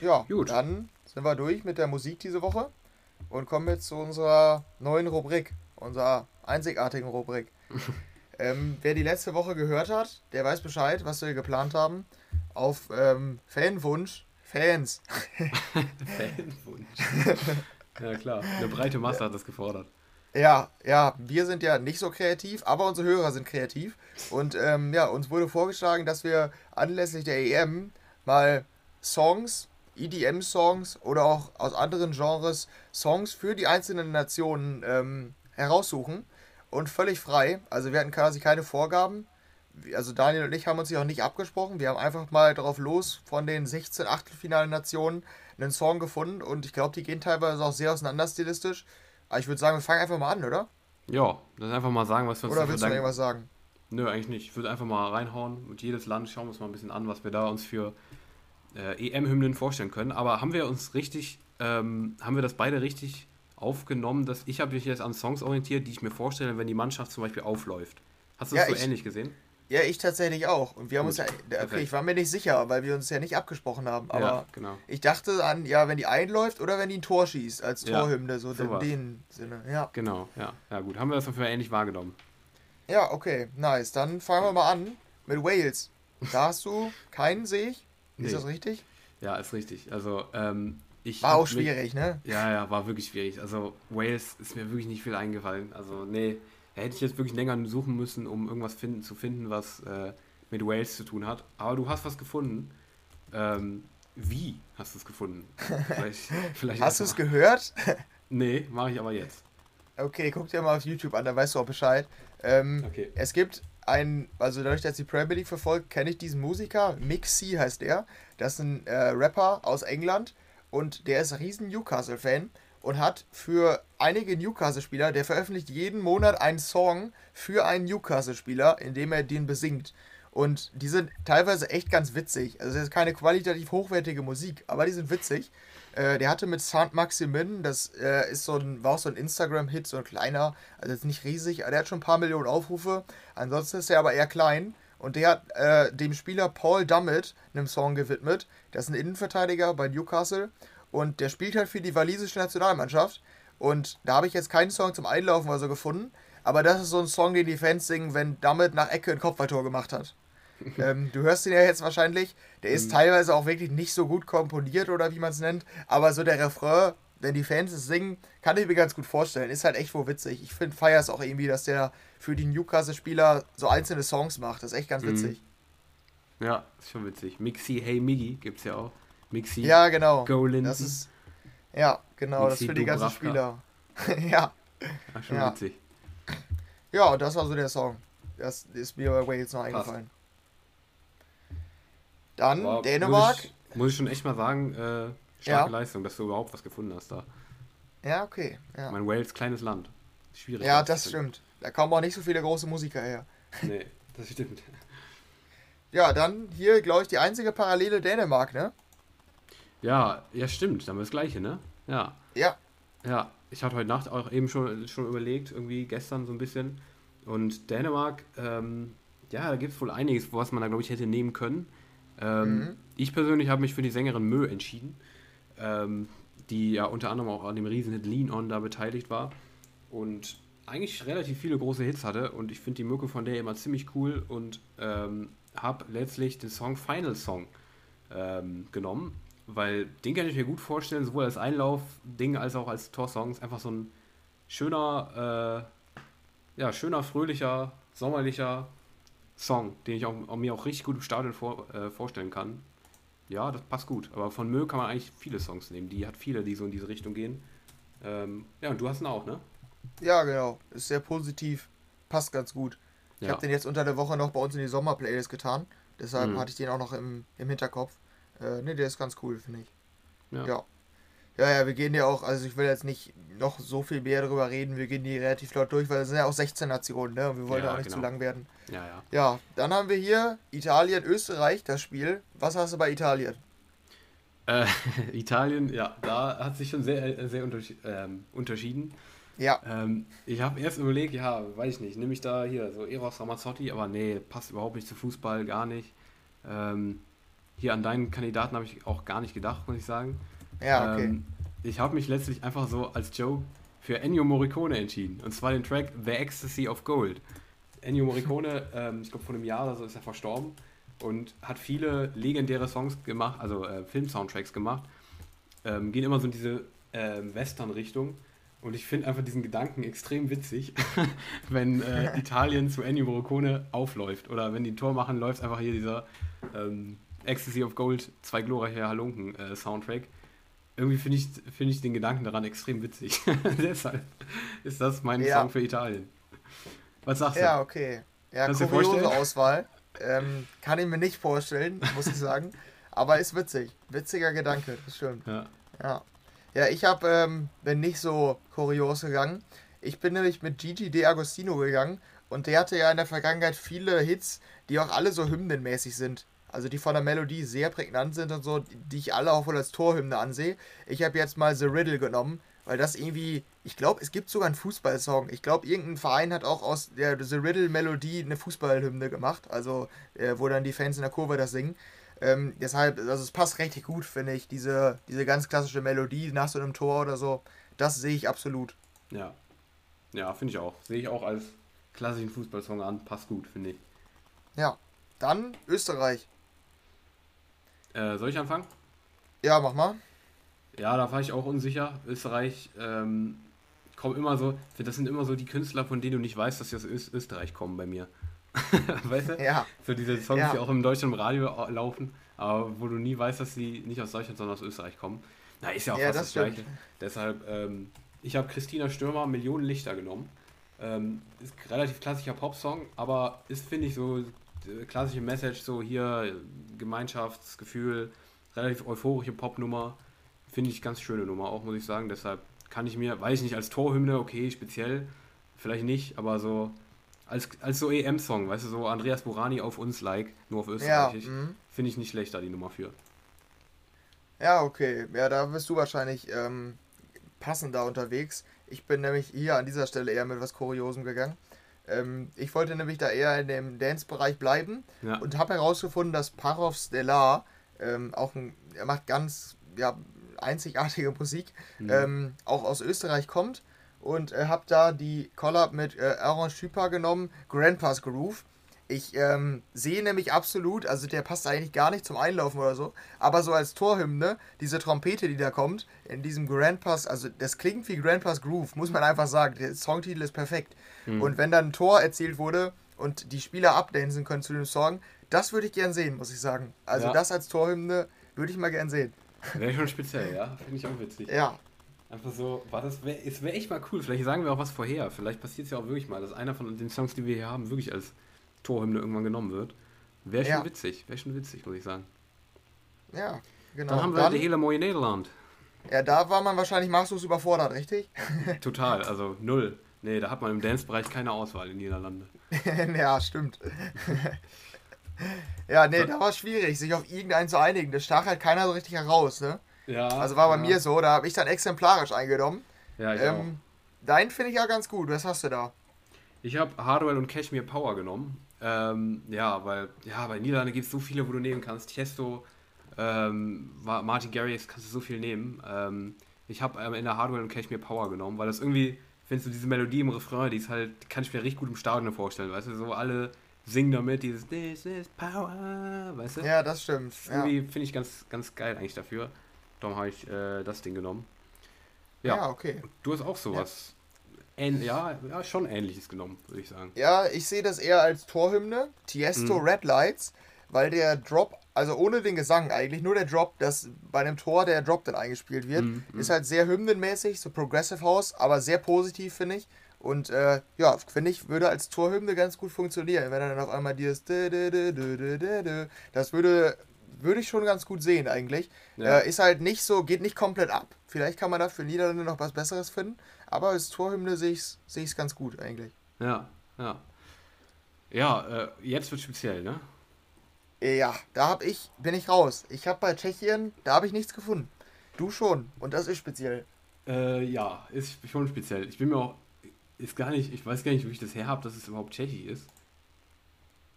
Ja, Gut. dann sind wir durch mit der Musik diese Woche. und kommen jetzt zu unserer neuen Rubrik, unserer einzigartigen Rubrik. *laughs* ähm, wer die letzte Woche gehört hat, der weiß Bescheid, was wir geplant haben. Auf ähm, Fanwunsch, Fans. *laughs* Fanwunsch. ja klar, eine breite Masse hat das gefordert. Ja, ja, wir sind ja nicht so kreativ, aber unsere Hörer sind kreativ. Und ähm, ja, uns wurde vorgeschlagen, dass wir anlässlich der EM mal Songs, EDM-Songs oder auch aus anderen Genres Songs für die einzelnen Nationen ähm, heraussuchen. Und völlig frei. Also wir hatten quasi keine Vorgaben. Also Daniel und ich haben uns hier auch nicht abgesprochen. Wir haben einfach mal drauf los von den 16 Achtelfinalnationen einen Song gefunden. Und ich glaube, die gehen teilweise auch sehr auseinander stilistisch. Aber ich würde sagen, wir fangen einfach mal an, oder? Ja, dann einfach mal sagen, was wir uns Oder willst du irgendwas sagen? Nö, eigentlich nicht. Ich würde einfach mal reinhauen und jedes Land schauen wir uns mal ein bisschen an, was wir da uns für äh, EM-Hymnen vorstellen können. Aber haben wir uns richtig, ähm, haben wir das beide richtig aufgenommen, dass ich habe mich jetzt an Songs orientiert, die ich mir vorstelle, wenn die Mannschaft zum Beispiel aufläuft. Hast du das ja, so ich, ähnlich gesehen? Ja, ich tatsächlich auch. Und wir haben Gut. uns ja, okay, ich war mir nicht sicher, weil wir uns ja nicht abgesprochen haben. Aber ja, genau. ich dachte an, ja, wenn die einläuft oder wenn die ein Tor schießt, als Torhymne, so in dem Sinne. Ja. Genau, ja. Ja, gut. Haben wir das dafür ähnlich wahrgenommen. Ja, okay, nice. Dann fangen wir mal an mit Wales. Da hast du keinen, sehe ich. Ist nee. das richtig? Ja, ist richtig. Also, ähm, ich. War auch schwierig, mit, ne? Ja, ja, war wirklich schwierig. Also, Wales ist mir wirklich nicht viel eingefallen. Also, nee. Da hätte ich jetzt wirklich länger suchen müssen, um irgendwas finden, zu finden, was äh, mit Wales zu tun hat. Aber du hast was gefunden. Ähm, wie hast du es gefunden? *laughs* Vielleicht, vielleicht hast du es gehört? *laughs* nee, mache ich aber jetzt. Okay, guck dir mal auf YouTube an, da weißt du auch Bescheid. Ähm, okay. Es gibt ein, also dadurch, dass ich die Premier League verfolgt, kenne ich diesen Musiker. Mixi heißt er. Das ist ein äh, Rapper aus England und der ist ein riesen Newcastle-Fan und hat für einige Newcastle-Spieler, der veröffentlicht jeden Monat einen Song für einen Newcastle-Spieler, in dem er den besingt. Und die sind teilweise echt ganz witzig. Also es ist keine qualitativ hochwertige Musik, aber die sind witzig. Äh, der hatte mit Saint Maximin, das äh, ist so ein, war auch so ein Instagram-Hit, so ein kleiner, also jetzt nicht riesig, aber der hat schon ein paar Millionen Aufrufe. Ansonsten ist er aber eher klein. Und der hat äh, dem Spieler Paul Dummett einem Song gewidmet. Das ist ein Innenverteidiger bei Newcastle. Und der spielt halt für die walisische Nationalmannschaft. Und da habe ich jetzt keinen Song zum Einlaufen oder so gefunden. Aber das ist so ein Song, den die Fans singen, wenn Damit nach Ecke ein Kopfballtor gemacht hat. *laughs* ähm, du hörst ihn ja jetzt wahrscheinlich. Der ist mhm. teilweise auch wirklich nicht so gut komponiert oder wie man es nennt. Aber so der Refrain, wenn die Fans es singen, kann ich mir ganz gut vorstellen. Ist halt echt wohl witzig. Ich finde, feier es auch irgendwie, dass der für die Newcastle-Spieler so einzelne Songs macht. Das ist echt ganz mhm. witzig. Ja, ist schon witzig. Mixi Hey Miggy gibt es ja auch. Mixi. Ja, genau. Go Linden. Das ist, ja, genau, das für die ganzen Spieler. *laughs* ja. Ach, schon ja. witzig. Ja, das war so der Song. Das ist mir bei Wales noch eingefallen. Dann Aber Dänemark. Muss ich, muss ich, schon echt mal sagen, äh, starke ja. Leistung, dass du überhaupt was gefunden hast da. Ja, okay. Ja. Mein Wales, kleines Land. Schwierig. Ja, das stimmt. Da kommen auch nicht so viele große Musiker her. *laughs* Nee, das stimmt. Ja, dann hier, glaube ich, die einzige Parallele Dänemark, ne? Ja, ja, stimmt. Dann haben wir das Gleiche, ne? Ja. Ja. Ja, ich hatte heute Nacht auch eben schon, schon überlegt, irgendwie gestern so ein bisschen. Und Dänemark, ähm, ja, da gibt es wohl einiges, was man da, glaube ich, hätte nehmen können. Ähm, mhm. Ich persönlich habe mich für die Sängerin Mö entschieden, ähm, die ja unter anderem auch an dem Riesenhit Lean On da beteiligt war und eigentlich relativ viele große Hits hatte. Und ich finde die Mucke von der immer ziemlich cool und ähm, habe letztlich den Song Final Song ähm, genommen weil den kann ich mir gut vorstellen, sowohl als Einlauf-Ding als auch als Torsong. Ist einfach so ein schöner, äh, ja, schöner, fröhlicher, sommerlicher Song, den ich auch, auch mir auch richtig gut im Stadion vor, äh, vorstellen kann. Ja, das passt gut. Aber von Mö kann man eigentlich viele Songs nehmen. Die hat viele, die so in diese Richtung gehen. Ähm, ja, und du hast ihn auch, ne? Ja, genau. Ist sehr positiv. Passt ganz gut. Ich ja. habe den jetzt unter der Woche noch bei uns in die Sommerplaylist getan. Deshalb mhm. hatte ich den auch noch im, im Hinterkopf. Äh, ne, der ist ganz cool, finde ich. Ja. ja. Ja, ja, wir gehen ja auch, also ich will jetzt nicht noch so viel mehr darüber reden, wir gehen die relativ flott durch, weil es sind ja auch 16 Nationen, ne? Und wir wollen ja, auch nicht genau. zu lang werden. Ja, ja. Ja, dann haben wir hier Italien, Österreich, das Spiel. Was hast du bei Italien? Äh, *laughs* Italien, ja, da hat sich schon sehr, äh, sehr unterschied, ähm, unterschieden. Ja. Ähm, ich habe erst überlegt, ja, weiß ich nicht, nehme ich da hier so Eros Ramazzotti, aber nee, passt überhaupt nicht zu Fußball, gar nicht. Ähm, hier an deinen Kandidaten habe ich auch gar nicht gedacht, muss ich sagen. Ja, okay. Ähm, ich habe mich letztlich einfach so als Joke für Ennio Morricone entschieden. Und zwar den Track The Ecstasy of Gold. Ennio Morricone, *laughs* ähm, ich glaube vor einem Jahr oder so ist er verstorben und hat viele legendäre Songs gemacht, also äh, Film-Soundtracks gemacht. Ähm, gehen immer so in diese äh, Western-Richtung. Und ich finde einfach diesen Gedanken extrem witzig, *laughs* wenn äh, *laughs* Italien zu Ennio Morricone aufläuft. Oder wenn die ein Tor machen, läuft einfach hier dieser ähm, Ecstasy of Gold, zwei glorreiche Halunken äh, Soundtrack irgendwie finde ich, find ich den Gedanken daran extrem witzig. *laughs* Deshalb ist das mein ja. Song für Italien. Was sagst du? Ja, okay. Ja, Kannst kuriose Auswahl. Ähm, kann ich mir nicht vorstellen, muss ich sagen. Aber ist witzig. Witziger Gedanke, das stimmt. Ja. Ja, ja ich habe, ähm, bin nicht so kurios gegangen. Ich bin nämlich mit Gigi De Agostino gegangen und der hatte ja in der Vergangenheit viele Hits, die auch alle so hymnenmäßig sind also die von der Melodie sehr prägnant sind und so, die ich alle auch wohl als Torhymne ansehe. Ich habe jetzt mal The Riddle genommen, weil das irgendwie, ich glaube, es gibt sogar einen Fußballsong. Ich glaube, irgendein Verein hat auch aus der The Riddle-Melodie eine Fußballhymne gemacht, also äh, wo dann die Fans in der Kurve das singen. Ähm, deshalb, also es passt richtig gut, finde ich, diese, diese ganz klassische Melodie nach so einem Tor oder so. Das sehe ich absolut. Ja. Ja, finde ich auch. Sehe ich auch als klassischen Fußballsong an. Passt gut, finde ich. Ja. Dann Österreich. Äh, soll ich anfangen? Ja, mach mal. Ja, da war ich auch unsicher. Österreich ähm, kommen immer so, das sind immer so die Künstler, von denen du nicht weißt, dass sie aus Öst Österreich kommen bei mir. *laughs* weißt du? Ja. So diese Songs, ja. die auch im deutschen Radio laufen, aber wo du nie weißt, dass sie nicht aus Deutschland, sondern aus Österreich kommen. Na, ist ja auch ja, fast das, das Gleiche. Deshalb, ähm, ich habe Christina Stürmer Millionen Lichter genommen. Ähm, ist relativ klassischer Popsong, aber ist, finde ich, so klassische Message, so hier Gemeinschaftsgefühl, relativ euphorische Popnummer. Finde ich ganz schöne Nummer auch, muss ich sagen. Deshalb kann ich mir, weiß ich nicht, als Torhymne, okay, speziell, vielleicht nicht, aber so als, als so EM-Song, weißt du, so Andreas Burani auf uns like, nur auf Österreichisch, ja, mhm. finde ich nicht schlechter, die Nummer für. Ja, okay. Ja, da bist du wahrscheinlich ähm, passender unterwegs. Ich bin nämlich hier an dieser Stelle eher mit was Kuriosem gegangen. Ähm, ich wollte nämlich da eher in dem Dance-Bereich bleiben ja. und habe herausgefunden, dass Parov Stellar ähm, auch ein, er macht ganz ja, einzigartige Musik, mhm. ähm, auch aus Österreich kommt und äh, habe da die Collab mit äh, Aaron Schüper genommen, Grandpa's Groove. Ich ähm, sehe nämlich absolut, also der passt eigentlich gar nicht zum Einlaufen oder so, aber so als Torhymne, diese Trompete, die da kommt, in diesem Grandpa's, also das klingt wie Grandpa's Groove, muss man einfach sagen. Der Songtitel ist perfekt. Mhm. Und wenn dann ein Tor erzielt wurde und die Spieler abdancen können zu dem Song, das würde ich gern sehen, muss ich sagen. Also ja. das als Torhymne würde ich mal gern sehen. Wäre schon speziell, ja. Finde ich auch witzig. Ja. Einfach so, war das wäre wär echt mal cool. Vielleicht sagen wir auch was vorher. Vielleicht passiert es ja auch wirklich mal, dass einer von den Songs, die wir hier haben, wirklich als Torhymne irgendwann genommen wird. Wäre schon ja. witzig. Wäre schon witzig, muss ich sagen. Ja, genau. Dann haben wir Dann, die hele Mooie Nederland. Ja, da war man wahrscheinlich maßlos überfordert, richtig? *laughs* *laughs* Total, also null. Nee, da hat man im Dance-Bereich keine Auswahl in Niederlande. *laughs* ja, stimmt. ja, nee, da war es schwierig, sich auf irgendeinen zu einigen. Das stach halt keiner so richtig heraus, ne? Ja. Also war bei ja. mir so, da habe ich dann exemplarisch eingenommen. Ja, ich ähm, Dein finde ich ja ganz gut. Was hast du da? Ich habe Hardwell und Cashmere Power genommen. Ähm, ja, weil, ja, bei Niederlande gibt es so viele, wo du nehmen kannst. Tiesto, ähm, Martin Garrix kannst du so viel nehmen. Ähm, ich habe ähm, in der Hardwell und Cashmere Power genommen, weil das irgendwie findest du diese Melodie im Refrain, die ist halt, die kann ich mir richtig gut im Stadion vorstellen, weißt du, so alle singen damit, dieses This is Power, weißt du? Ja, das stimmt. Irgendwie ja. finde ich ganz, ganz geil eigentlich dafür. Darum habe ich äh, das Ding genommen. Ja, ja, okay. Du hast auch sowas. Ja. Ähn, ja, ja, schon ähnliches genommen, würde ich sagen. Ja, ich sehe das eher als Torhymne. Tiesto mhm. Red Lights, weil der Drop also ohne den Gesang eigentlich, nur der Drop, dass bei einem Tor der Drop dann eingespielt wird, mm, ist halt sehr hymnenmäßig, so Progressive House, aber sehr positiv, finde ich. Und äh, ja, finde ich, würde als Torhymne ganz gut funktionieren, wenn dann auf einmal dieses das würde, würde ich schon ganz gut sehen eigentlich. Ja. Äh, ist halt nicht so, geht nicht komplett ab. Vielleicht kann man da für Niederlande noch was Besseres finden, aber als Torhymne sehe ich es sehe ganz gut eigentlich. Ja, ja. Ja, äh, jetzt wird speziell, ne? Ja, da hab ich, bin ich raus. Ich habe bei Tschechien, da habe ich nichts gefunden. Du schon. Und das ist speziell. Äh, ja, ist schon speziell. Ich bin mir auch, ist gar nicht, ich weiß gar nicht, wie ich das her habe, dass es überhaupt Tschechisch ist.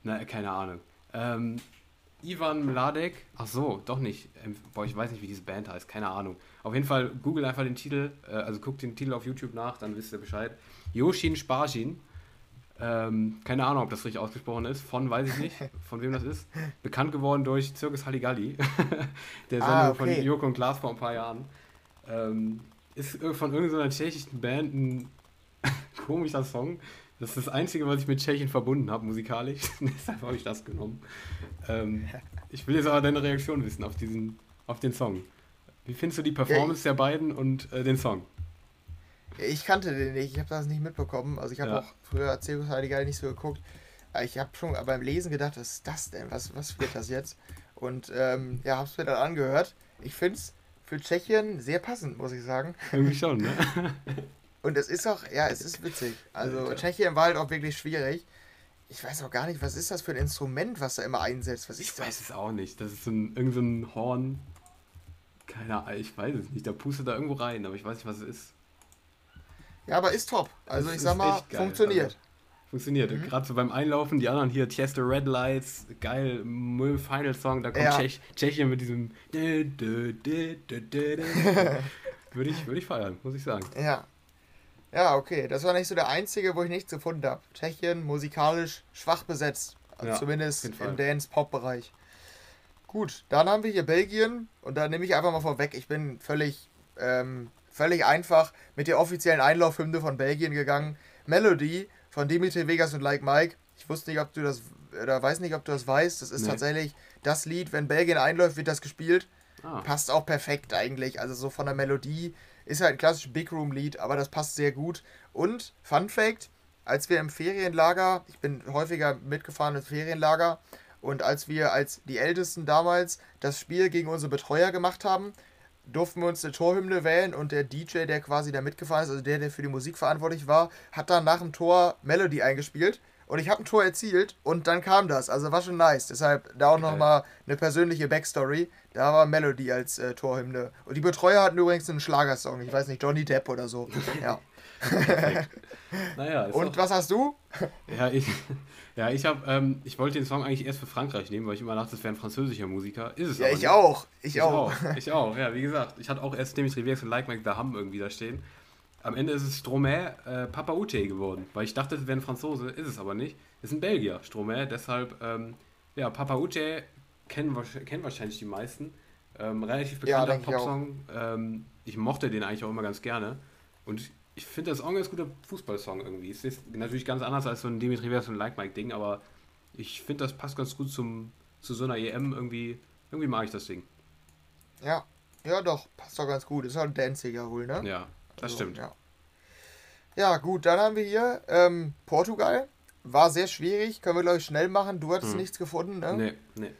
Na, keine Ahnung. Ähm, Ivan Mladek. Ach so, doch nicht. Ähm, boah, ich weiß nicht, wie diese Band heißt. Keine Ahnung. Auf jeden Fall google einfach den Titel. Äh, also guckt den Titel auf YouTube nach, dann wisst ihr Bescheid. Yoshin Sparsin. Ähm, keine Ahnung, ob das richtig ausgesprochen ist. Von weiß ich nicht, *laughs* von wem das ist. Bekannt geworden durch Zirkus Halligalli. *laughs* Der Sendung ah, okay. von Joko und Klaas vor ein paar Jahren. Ähm, ist von irgendeiner tschechischen Band ein *laughs* komischer Song. Das ist das Einzige, was ich mit Tschechien verbunden habe, musikalisch. *laughs* Deshalb habe ich das genommen. Ähm, ich will jetzt aber deine Reaktion wissen auf, diesen, auf den Song. Wie findest du die Performance ja, der beiden und äh, den Song? Ich kannte den nicht, ich habe das nicht mitbekommen. Also ich habe ja. auch früher Circus Heiligal nicht so geguckt. Ich habe schon beim Lesen gedacht, was ist das denn? Was, was wird das jetzt? Und ähm, ja, habe es mir dann angehört. Ich finde es für Tschechien sehr passend, muss ich sagen. Irgendwie schon, ne? *laughs* Und es ist auch, ja, es ist witzig. Also Tschechien war halt auch wirklich schwierig. Ich weiß auch gar nicht, was ist das für ein Instrument, was er immer einsetzt? Was ist ich das? weiß es auch nicht. Das ist so ein, irgend so ein Horn. Keine Ahnung, ich weiß es nicht. Der pustet da irgendwo rein, aber ich weiß nicht, was es ist. Ja, aber ist top. Also das ich sag mal, funktioniert. Also, funktioniert. Mhm. Gerade so beim Einlaufen, die anderen hier, Tiesto Red Lights, geil, Müll Final Song, da kommt ja. Tschech, Tschechien mit diesem *laughs* würde ich, würde ich feiern, muss ich sagen. Ja. Ja, okay. Das war nicht so der einzige, wo ich nichts gefunden habe. Tschechien musikalisch schwach besetzt. Also ja, zumindest im Dance-Pop-Bereich. Gut, dann haben wir hier Belgien und da nehme ich einfach mal vorweg, ich bin völlig ähm, völlig einfach mit der offiziellen Einlaufhymne von Belgien gegangen. Melody von Dimitri Vegas und Like Mike. Ich wusste nicht, ob du das, oder weiß nicht, ob du das weißt. Das ist nee. tatsächlich das Lied, wenn Belgien einläuft, wird das gespielt. Ah. Passt auch perfekt eigentlich. Also so von der Melodie ist halt ein klassisches Big Room Lied, aber das passt sehr gut. Und Fun Fact: Als wir im Ferienlager, ich bin häufiger mitgefahren ins Ferienlager, und als wir als die Ältesten damals das Spiel gegen unsere Betreuer gemacht haben, durften wir uns eine Torhymne wählen und der DJ, der quasi da mitgefahren ist, also der, der für die Musik verantwortlich war, hat dann nach dem Tor Melody eingespielt und ich habe ein Tor erzielt und dann kam das. Also war schon nice. Deshalb da auch nochmal eine persönliche Backstory. Da war Melody als äh, Torhymne. Und die Betreuer hatten übrigens einen Schlagersong. Ich weiß nicht, Johnny Depp oder so. *laughs* Ja. naja, und was hast du? Ja, ich, *laughs* ja, ich habe, ähm, ich wollte den Song eigentlich erst für Frankreich nehmen, weil ich immer dachte, das wäre ein französischer Musiker. Ist es Ja, ich nicht. auch. Ich, ich auch. auch. Ich auch, ja, wie gesagt. Ich hatte auch erst Dimitri Vegas und Like Mike da haben irgendwie da stehen. Am Ende ist es Stromae äh, Papa Ute geworden, weil ich dachte, es wäre ein Franzose, ist es aber nicht. Ist ein Belgier, Stromae. Deshalb, ähm, ja, Papa Ute kennen, kennen wahrscheinlich die meisten. Ähm, relativ bekannter ja, Popsong. Ich, ähm, ich mochte den eigentlich auch immer ganz gerne. Und ich finde das auch ein ganz guter Fußballsong irgendwie. Es ist natürlich ganz anders als so ein Dimitri Vers und Like Mike Ding, aber ich finde, das passt ganz gut zum, zu so einer EM irgendwie. Irgendwie mag ich das Ding. Ja, ja doch, passt doch ganz gut. Ist halt ein Danziger wohl, ne? Ja, das also, stimmt. Ja. ja. gut, dann haben wir hier ähm, Portugal. War sehr schwierig, können wir glaube ich schnell machen. Du hattest hm. nichts gefunden, ne? Nee, nee.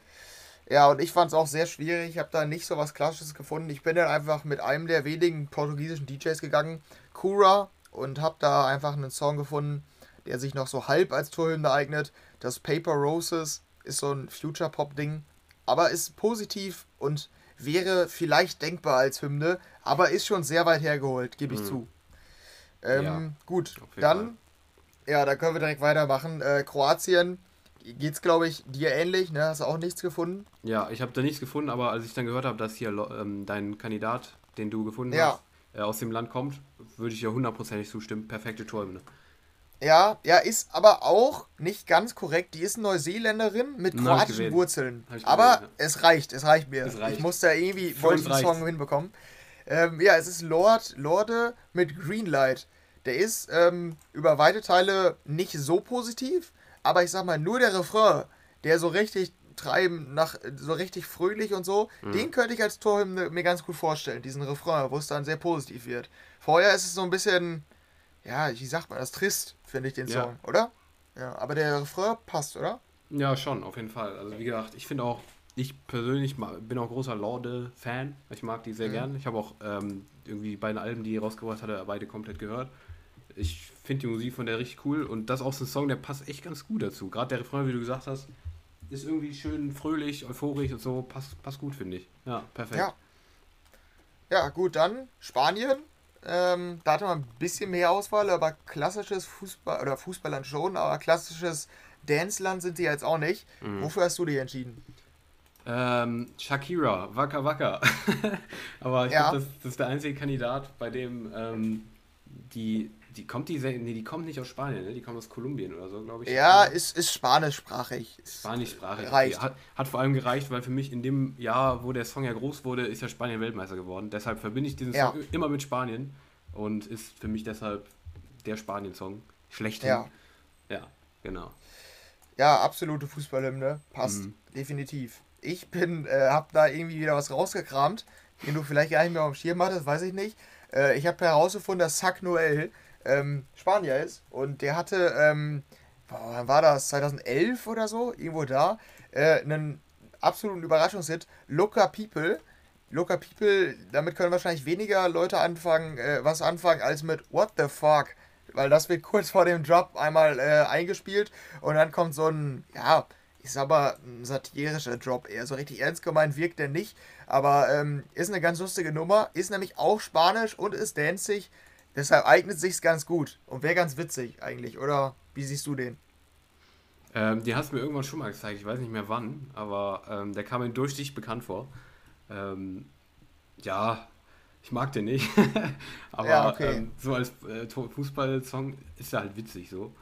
Ja, und ich fand es auch sehr schwierig. Ich habe da nicht so was Klassisches gefunden. Ich bin dann einfach mit einem der wenigen portugiesischen DJs gegangen, Kura, und habe da einfach einen Song gefunden, der sich noch so halb als Torhymne eignet. Das Paper Roses ist so ein Future-Pop-Ding, aber ist positiv und wäre vielleicht denkbar als Hymne, aber ist schon sehr weit hergeholt, gebe ich mhm. zu. Ähm, ja, gut, dann, Fall. ja, da können wir direkt weitermachen. Äh, Kroatien geht's, glaube ich, dir ähnlich, ne? Hast du auch nichts gefunden? Ja, ich habe da nichts gefunden, aber als ich dann gehört habe, dass hier ähm, dein Kandidat, den du gefunden ja. hast, äh, aus dem Land kommt, würde ich ja hundertprozentig zustimmen. Perfekte Torhymne. Ja, ja, ist aber auch nicht ganz korrekt. Die ist Neuseeländerin mit kroatischen Wurzeln. aber ja. es reicht, es reicht mir. Es reicht. Ich muss da irgendwie, wollte einen Song hinbekommen. Ähm, ja, es ist Lord, Lorde mit Greenlight. Der ist ähm, über weite Teile nicht so positiv, aber ich sag mal, nur der Refrain, der so richtig treiben, nach, so richtig fröhlich und so, mhm. den könnte ich als Torhymne mir ganz gut vorstellen, diesen Refrain, wo es dann sehr positiv wird. Vorher ist es so ein bisschen, ja, wie sagt man das, trist, finde ich den ja. Song, oder? Ja, aber der Refrain passt, oder? Ja, schon, auf jeden Fall. Also wie gesagt, ich finde auch, ich persönlich bin auch großer Lorde-Fan. Ich mag die sehr mhm. gern. Ich habe auch ähm, irgendwie die beiden Alben, die er rausgebracht hat, beide komplett gehört ich finde die Musik von der richtig cool und das auch so ein Song, der passt echt ganz gut dazu. Gerade der Refrain, wie du gesagt hast, ist irgendwie schön fröhlich, euphorisch und so, passt, passt gut, finde ich. Ja, perfekt. Ja. ja, gut, dann Spanien. Ähm, da hatte man ein bisschen mehr Auswahl, aber klassisches Fußball, oder Fußballland schon, aber klassisches Danceland sind sie jetzt auch nicht. Mhm. Wofür hast du dich entschieden? Ähm, Shakira, Waka Waka. *laughs* Aber ich ja. glaube, das, das, ist der einzige Kandidat, bei dem ähm, die, die kommt die, nee, die kommt nicht aus Spanien, ne? die kommt aus Kolumbien oder so, glaube ich. Ja, ist, ist spanischsprachig. Spanischsprachig. Reicht. Hat, hat vor allem gereicht, weil für mich in dem Jahr, wo der Song ja groß wurde, ist ja Spanien Weltmeister geworden. Deshalb verbinde ich diesen ja. Song immer mit Spanien und ist für mich deshalb der Spanien-Song schlechthin. Ja. Ja, genau. Ja, absolute Fußballhymne. Passt. Mhm. Definitiv. Ich bin, äh, hab da irgendwie wieder was rausgekramt, den du vielleicht gar nicht mehr auf dem Schirm hattest, weiß ich nicht. Äh, ich habe herausgefunden, dass Sac Noel ähm, Spanier ist. Und der hatte, ähm, wann war das, 2011 oder so, irgendwo da, äh, einen absoluten Überraschungshit, Loca People. Loca People, damit können wahrscheinlich weniger Leute anfangen, äh, was anfangen, als mit What the fuck? Weil das wird kurz vor dem Drop einmal äh, eingespielt. Und dann kommt so ein, ja, ich sag mal, ein satirischer Drop. Eher. So richtig ernst gemeint wirkt der nicht, aber ähm, ist eine ganz lustige Nummer, ist nämlich auch Spanisch und ist danzig, deshalb eignet sich's ganz gut und wäre ganz witzig eigentlich, oder wie siehst du den? Ähm, die hast du mir irgendwann schon mal gezeigt, ich weiß nicht mehr wann, aber ähm, der kam mir durch dich bekannt vor. Ähm, ja, ich mag den nicht. *laughs* aber ja, okay. ähm, so als äh, Fußballsong ist er halt witzig so.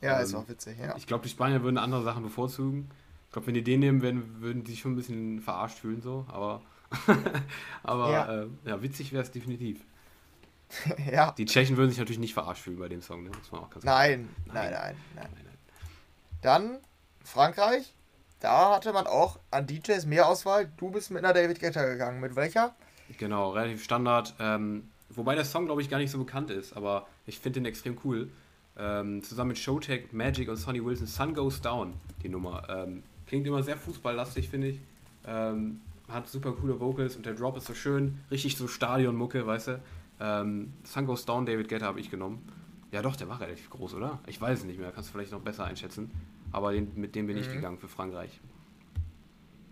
Ja, ähm, ist auch witzig, ja. Ich glaube, die Spanier würden andere Sachen bevorzugen. Ich glaube, wenn die den nehmen würden, würden die sich schon ein bisschen verarscht fühlen, so. Aber, *laughs* aber ja. Äh, ja witzig wäre es definitiv. *laughs* ja. Die Tschechen würden sich natürlich nicht verarscht fühlen bei dem Song, ne? muss man auch ganz nein, nein, nein, nein, nein, nein. Dann Frankreich. Da hatte man auch an DJs mehr Auswahl. Du bist mit einer David Guetta gegangen. Mit welcher? Genau, relativ Standard. Ähm, wobei der Song, glaube ich, gar nicht so bekannt ist, aber ich finde den extrem cool. Ähm, zusammen mit Showtech, Magic und Sonny Wilson, Sun Goes Down, die Nummer. Ähm, klingt immer sehr fußballlastig, finde ich. Ähm, hat super coole Vocals und der Drop ist so schön, richtig so Stadionmucke, weißt du. Ähm, Sun Goes Down, David Guetta habe ich genommen. Ja doch, der war relativ groß, oder? Ich weiß es nicht mehr, kannst du vielleicht noch besser einschätzen. Aber den, mit dem bin mhm. ich gegangen für Frankreich.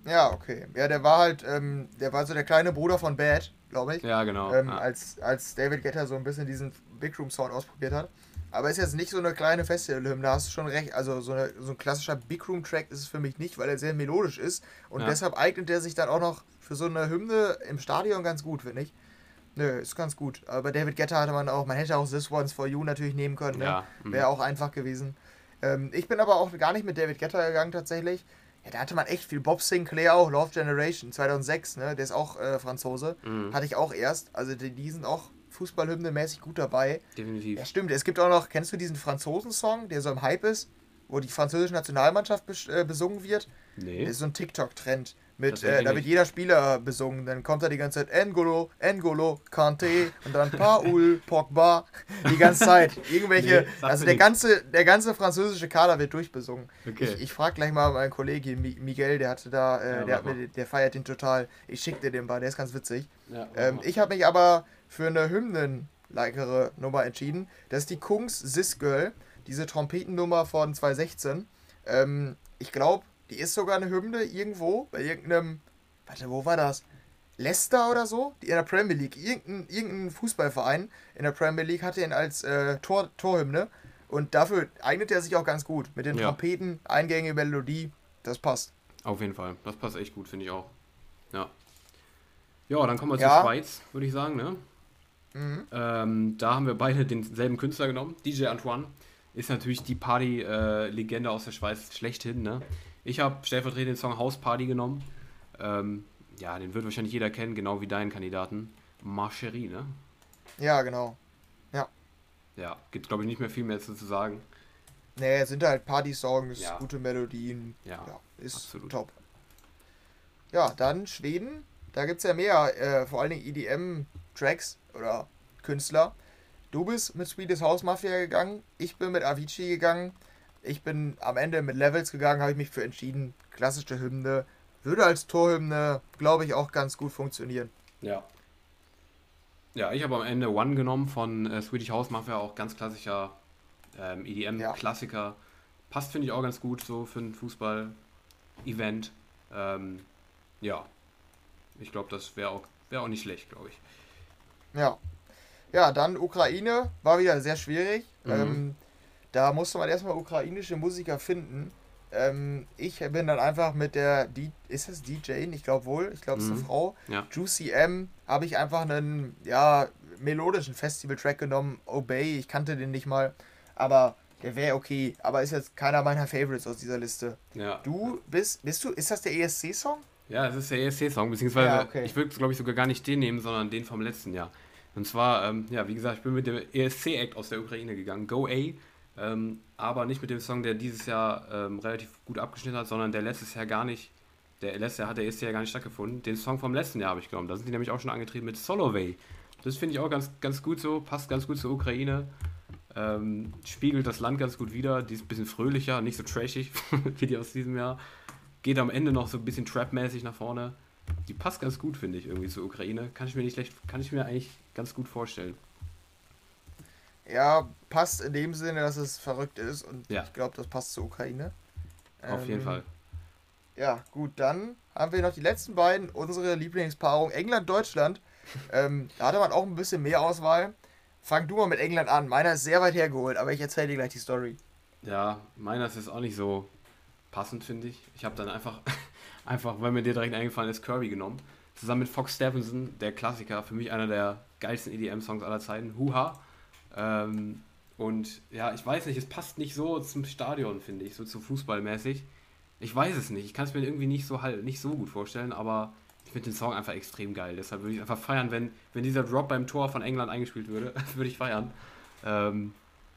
Ja, okay. Ja, der war halt, ähm, der war so der kleine Bruder von Bad, glaube ich. Ja, genau. Ähm, ja. Als, als David Guetta so ein bisschen diesen Big Room Sound ausprobiert hat. Aber ist jetzt nicht so eine kleine Festival-Hymne, da hast du schon recht. Also so, eine, so ein klassischer Big Room-Track ist es für mich nicht, weil er sehr melodisch ist. Und ja. deshalb eignet er sich dann auch noch für so eine Hymne im Stadion ganz gut, finde ich. Nö, ist ganz gut. Aber David Guetta hatte man auch, man hätte auch This One's For You natürlich nehmen können. Ne? Ja. Mhm. Wäre auch einfach gewesen. Ähm, ich bin aber auch gar nicht mit David Guetta gegangen tatsächlich. Ja, da hatte man echt viel. Bob Sinclair auch, Love Generation 2006, ne? Der ist auch äh, Franzose. Mhm. Hatte ich auch erst. Also die, die sind auch Fußballhymne-mäßig gut dabei. Definitiv. Ja, stimmt. Es gibt auch noch, kennst du diesen Franzosen-Song, der so im Hype ist, wo die französische Nationalmannschaft äh, besungen wird? Nee. Das ist so ein TikTok-Trend. Mit, äh, da wird jeder Spieler besungen. Dann kommt da die ganze Zeit N'Golo, N'Golo, Kante und dann Paul, *laughs* Pogba. Die ganze Zeit. Irgendwelche. Nee, also der ganze, der ganze französische Kader wird durchbesungen. Okay. Ich, ich frage gleich mal meinen Kollegen Miguel, der hatte da, äh, ja, der, hat mir, der feiert den total. Ich schicke dir den mal, der ist ganz witzig. Ja, ähm, ich habe mich aber für eine Hymnen-likere Nummer entschieden. Das ist die Kungs Sis Girl, diese Trompetennummer von 2016. Ähm, ich glaube, die ist sogar eine Hymne irgendwo, bei irgendeinem. Warte, wo war das? Leicester oder so? Die in der Premier League. Irgendein, irgendein Fußballverein in der Premier League hatte ihn als äh, Tor, Torhymne. Und dafür eignet er sich auch ganz gut. Mit den ja. Trompeten, eingängige Melodie. Das passt. Auf jeden Fall. Das passt echt gut, finde ich auch. Ja. Ja, dann kommen wir ja. zur Schweiz, würde ich sagen, ne? Mhm. Ähm, da haben wir beide denselben Künstler genommen. DJ Antoine ist natürlich die Party-Legende äh, aus der Schweiz schlechthin, ne? Ich habe stellvertretend den Song House Party genommen. Ähm, ja, den wird wahrscheinlich jeder kennen, genau wie deinen Kandidaten. Marcherie, ne? Ja, genau. Ja. Ja, gibt glaube ich nicht mehr viel mehr zu sagen. Nee, es sind halt Party-Songs, ja. gute Melodien. Ja, ja ist absolut. top. Ja, dann Schweden. Da gibt es ja mehr, äh, vor allen Dingen EDM-Tracks oder Künstler. Du bist mit Swedish House Mafia gegangen, ich bin mit Avicii gegangen. Ich bin am Ende mit Levels gegangen, habe ich mich für entschieden. Klassische Hymne. Würde als Torhymne, glaube ich, auch ganz gut funktionieren. Ja. Ja, ich habe am Ende One genommen von äh, Swedish House Mafia, auch ganz klassischer ähm, EDM-Klassiker. Ja. Passt, finde ich, auch ganz gut so für ein Fußball-Event. Ähm, ja, ich glaube, das wäre auch, wär auch nicht schlecht, glaube ich. Ja. Ja, dann Ukraine war wieder sehr schwierig. Mhm. Ähm, da musste man erstmal ukrainische Musiker finden. ähm, ich bin dann einfach mit der, D ist es DJ? Ich glaube wohl, ich glaube es ist eine Mhm. Frau. Ja. Juicy M habe ich einfach einen, ja, melodischen Festival-Track genommen. Obey, ich kannte den nicht mal, aber der wäre okay. Aber ist jetzt keiner meiner Favorites aus dieser Liste. Ja. Du bist, bist du, ist das der ESC-Song? Ja, es ist der ESC-Song, beziehungsweise Ja, okay. ich würde, glaube ich, sogar gar nicht den nehmen, sondern den vom letzten Jahr. Und zwar, ähm, ja, wie gesagt, ich bin mit dem ESC-Act aus der Ukraine gegangen, Go A, ähm, aber nicht mit dem Song, der dieses Jahr ähm, relativ gut abgeschnitten hat, sondern der letztes Jahr gar nicht, der letztes Jahr hat der ESC ja gar nicht stattgefunden. Den Song vom letzten Jahr habe ich genommen. Da sind die nämlich auch schon angetreten mit Solovey. Das finde ich auch ganz, ganz gut so, passt ganz gut zur Ukraine. Ähm, spiegelt das Land ganz gut wider. Die ist ein bisschen fröhlicher, nicht so trashig *laughs* wie die aus diesem Jahr. Geht am Ende noch so ein bisschen trap-mäßig nach vorne. Die passt ganz gut, finde ich, irgendwie zur Ukraine. Kann ich mir nicht schlecht, kann ich mir eigentlich ganz gut vorstellen. Ja, passt in dem Sinne, dass es verrückt ist und Ja. ich glaube, das passt zur Ukraine. Auf jeden Ähm, Fall. Ja, gut, dann haben wir noch die letzten beiden, unsere Lieblingspaarung England-Deutschland. *laughs* ähm, da hatte man auch ein bisschen mehr Auswahl. Fang du mal mit England an. Meiner ist sehr weit hergeholt, aber ich erzähle dir gleich die Story. Ja, meiner ist jetzt auch nicht so passend, finde ich. Ich habe dann einfach, *laughs* einfach, weil mir dir direkt eingefallen ist, Kirby genommen. Zusammen mit Fox Stephenson, der Klassiker, für mich einer der geilsten EDM-Songs aller Zeiten. Huha. Ähm, und ja, ich weiß nicht, es passt nicht so zum Stadion, finde ich, so zu Fußballmäßig. Ich weiß es nicht. Ich kann es mir irgendwie nicht so halt nicht so gut vorstellen, aber ich finde den Song einfach extrem geil. Deshalb würde ich einfach feiern, wenn, wenn dieser Drop beim Tor von England eingespielt würde, *laughs* würde ich feiern. Ähm,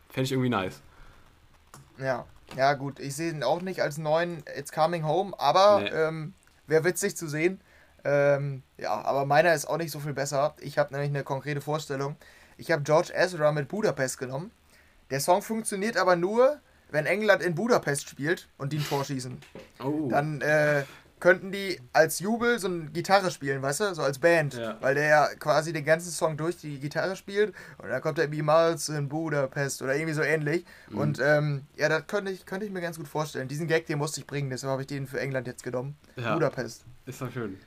Fände ich irgendwie nice. Ja, ja gut, ich sehe ihn auch nicht als neuen It's Coming Home, aber Nee. ähm, wäre witzig zu sehen. Ähm, ja, aber meiner ist auch nicht so viel besser. Ich habe nämlich eine konkrete Vorstellung. Ich habe George Ezra mit Budapest genommen. Der Song funktioniert aber nur, wenn England in Budapest spielt und die ein Tor schießen. Oh. Dann äh, könnten die als Jubel so eine Gitarre spielen, weißt du, so als Band, Ja. weil der ja quasi den ganzen Song durch die Gitarre spielt und dann kommt er wie Miles in Budapest oder irgendwie so ähnlich. Mhm. Und ähm, ja, das könnte ich, könnte ich mir ganz gut vorstellen. Diesen Gag, den musste ich bringen, deshalb habe ich den für England jetzt genommen. Ja. Budapest. Ist doch schön.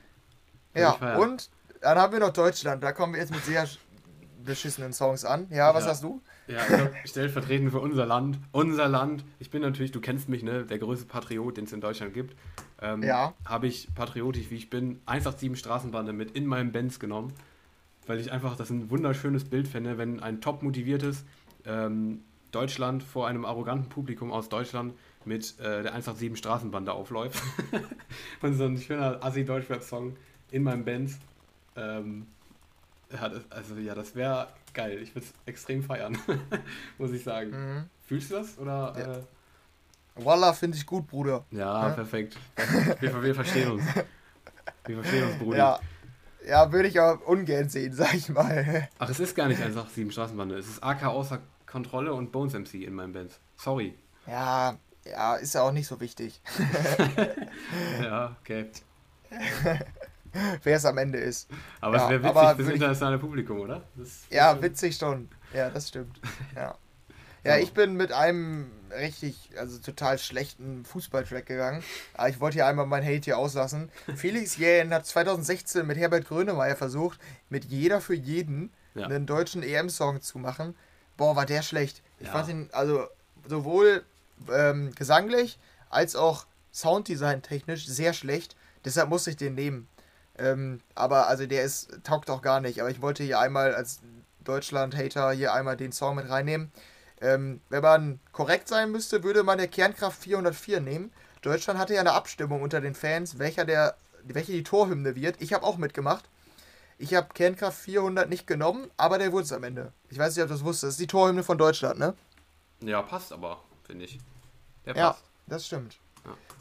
Ja, und dann haben wir noch Deutschland. Da kommen wir jetzt mit sehr beschissenen Songs an. Ja, was Ja. hast du? Ja, ich hab stellvertretend für unser Land. Unser Land. Ich bin natürlich, du kennst mich, ne? Der größte Patriot, den es in Deutschland gibt. Ähm, Ja. Habe ich patriotisch, wie ich bin, 187 Straßenbande mit in meinem Benz genommen. Weil ich einfach das ein wunderschönes Bild finde, wenn ein top motiviertes ähm, Deutschland vor einem arroganten Publikum aus Deutschland mit äh, der 187 Straßenbande aufläuft. *laughs* Und so ein schöner Assi-Deutschrap-Song in meinem Benz. Ähm, ja, das, also ja, das wäre geil. Ich würde es extrem feiern, *laughs* muss ich sagen. Mhm. Fühlst du das? Oder? Ja. Äh, Wallah, finde ich gut, Bruder. ja, Ja. perfekt. Wir, wir verstehen uns. Wir verstehen uns, Brudi. Ja. Ja, würde ich auch ungern sehen, *laughs* sag ich mal. Ach, es ist gar nicht 187 Straßenbande. Es ist AK außer Kontrolle und Bones MC in meinem Band. Sorry. Ja, ja, ist ja auch nicht so wichtig, *laughs* Ja, okay. *laughs* wer es am Ende ist. Aber Ja, es wäre witzig fürs würd ich- internationale Publikum, oder? Ja, das- witzig schon. Ja, das stimmt. *laughs* Ja. Ja, ich bin mit einem richtig, also total schlechten Fußballtrack gegangen. Aber ich wollte hier einmal mein Hate hier auslassen. *laughs* Felix Jähn hat 2016 mit Herbert Grönemeyer versucht, mit Jeder für jeden Ja. einen deutschen EM-Song zu machen. Boah, war der schlecht. Ich Ja. fand ihn, also sowohl ähm, gesanglich als auch Sounddesign technisch sehr schlecht. Deshalb musste ich den nehmen. Ähm, aber also der ist, taugt auch gar nicht. Aber ich wollte hier einmal als Deutschland-Hater hier einmal den Song mit reinnehmen. Ähm, wenn man korrekt sein müsste, würde man der Kernkraft 404 nehmen. Deutschland hatte ja eine Abstimmung unter den Fans, welcher der, welche die Torhymne wird. Ich habe auch mitgemacht. Ich habe Kernkraft 400 nicht genommen, aber der wurde es am Ende. Ich weiß nicht, ob du das wusstest. Das ist die Torhymne von Deutschland, ne? ja, passt aber, finde ich. Der Ja, passt. das stimmt.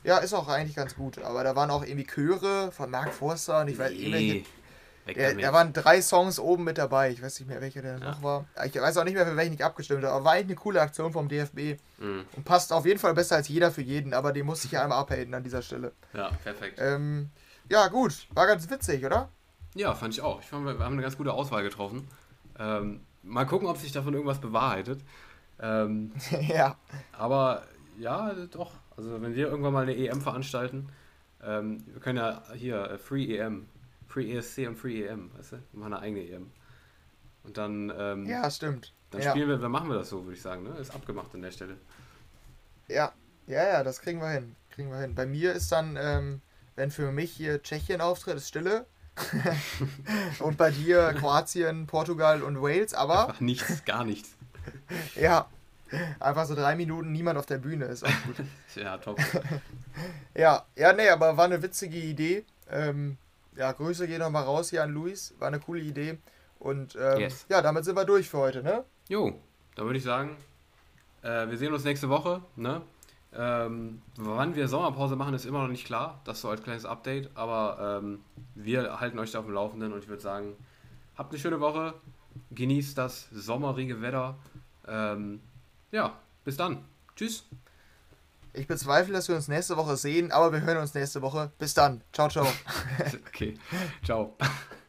Ja. Ist auch eigentlich ganz gut. Aber da waren auch irgendwie Chöre von Mark Forster und ich weiß. Nee. Damit. da waren drei Songs oben mit dabei. Ich weiß nicht mehr, welcher der Ja. noch war. Ich weiß auch nicht mehr, für welchen ich abgestimmt habe. Aber war eigentlich eine coole Aktion vom DFB. Mhm. Und passt auf jeden Fall besser als jeder für jeden. Aber den musste ich ja einmal abhaten an dieser Stelle. Ja, perfekt. Ähm, ja, gut. War ganz witzig, oder? Ja, fand ich auch. Ich fand, wir haben eine ganz gute Auswahl getroffen. Ähm, mal gucken, ob sich davon irgendwas bewahrheitet. Ähm, *laughs* ja. aber ja, doch. Also wenn wir irgendwann mal eine EM veranstalten, ähm, wir können ja hier äh, Free EM, Free ESC und Free EM, weißt du? Wir machen eine eigene EM. Und dann, ähm, Ja, stimmt. dann ja. spielen wir, dann machen wir das so, würde ich sagen. Ne? Ist abgemacht an der Stelle. Ja. Ja, ja, das kriegen wir hin. Kriegen wir hin. Bei mir ist dann, ähm, wenn für mich hier Tschechien auftritt, ist Stille. *laughs* und bei dir Kroatien, Portugal und Wales, aber. Einfach nichts, gar nichts. *laughs* ja, *laughs* einfach so drei Minuten niemand auf der Bühne, ist auch gut. *laughs* ja, top. *laughs* ja, ja, nee, aber war eine witzige Idee. Ähm, ja, Grüße gehen nochmal raus hier an Luis. War eine coole Idee. Und ähm, yes. ja, damit sind wir durch für heute, ne? Jo, dann würde ich sagen, äh, wir sehen uns nächste Woche, ne? Ähm, wann wir Sommerpause machen, ist immer noch nicht klar. Das so als kleines Update. Aber ähm, wir halten euch da auf dem Laufenden und ich würde sagen, habt eine schöne Woche. Genießt das sommerige Wetter. Ähm, ja, bis dann. Tschüss. Ich bezweifle, dass wir uns nächste Woche sehen, aber wir hören uns nächste Woche. Bis dann. Ciao, ciao. *laughs* okay. Ciao. *laughs*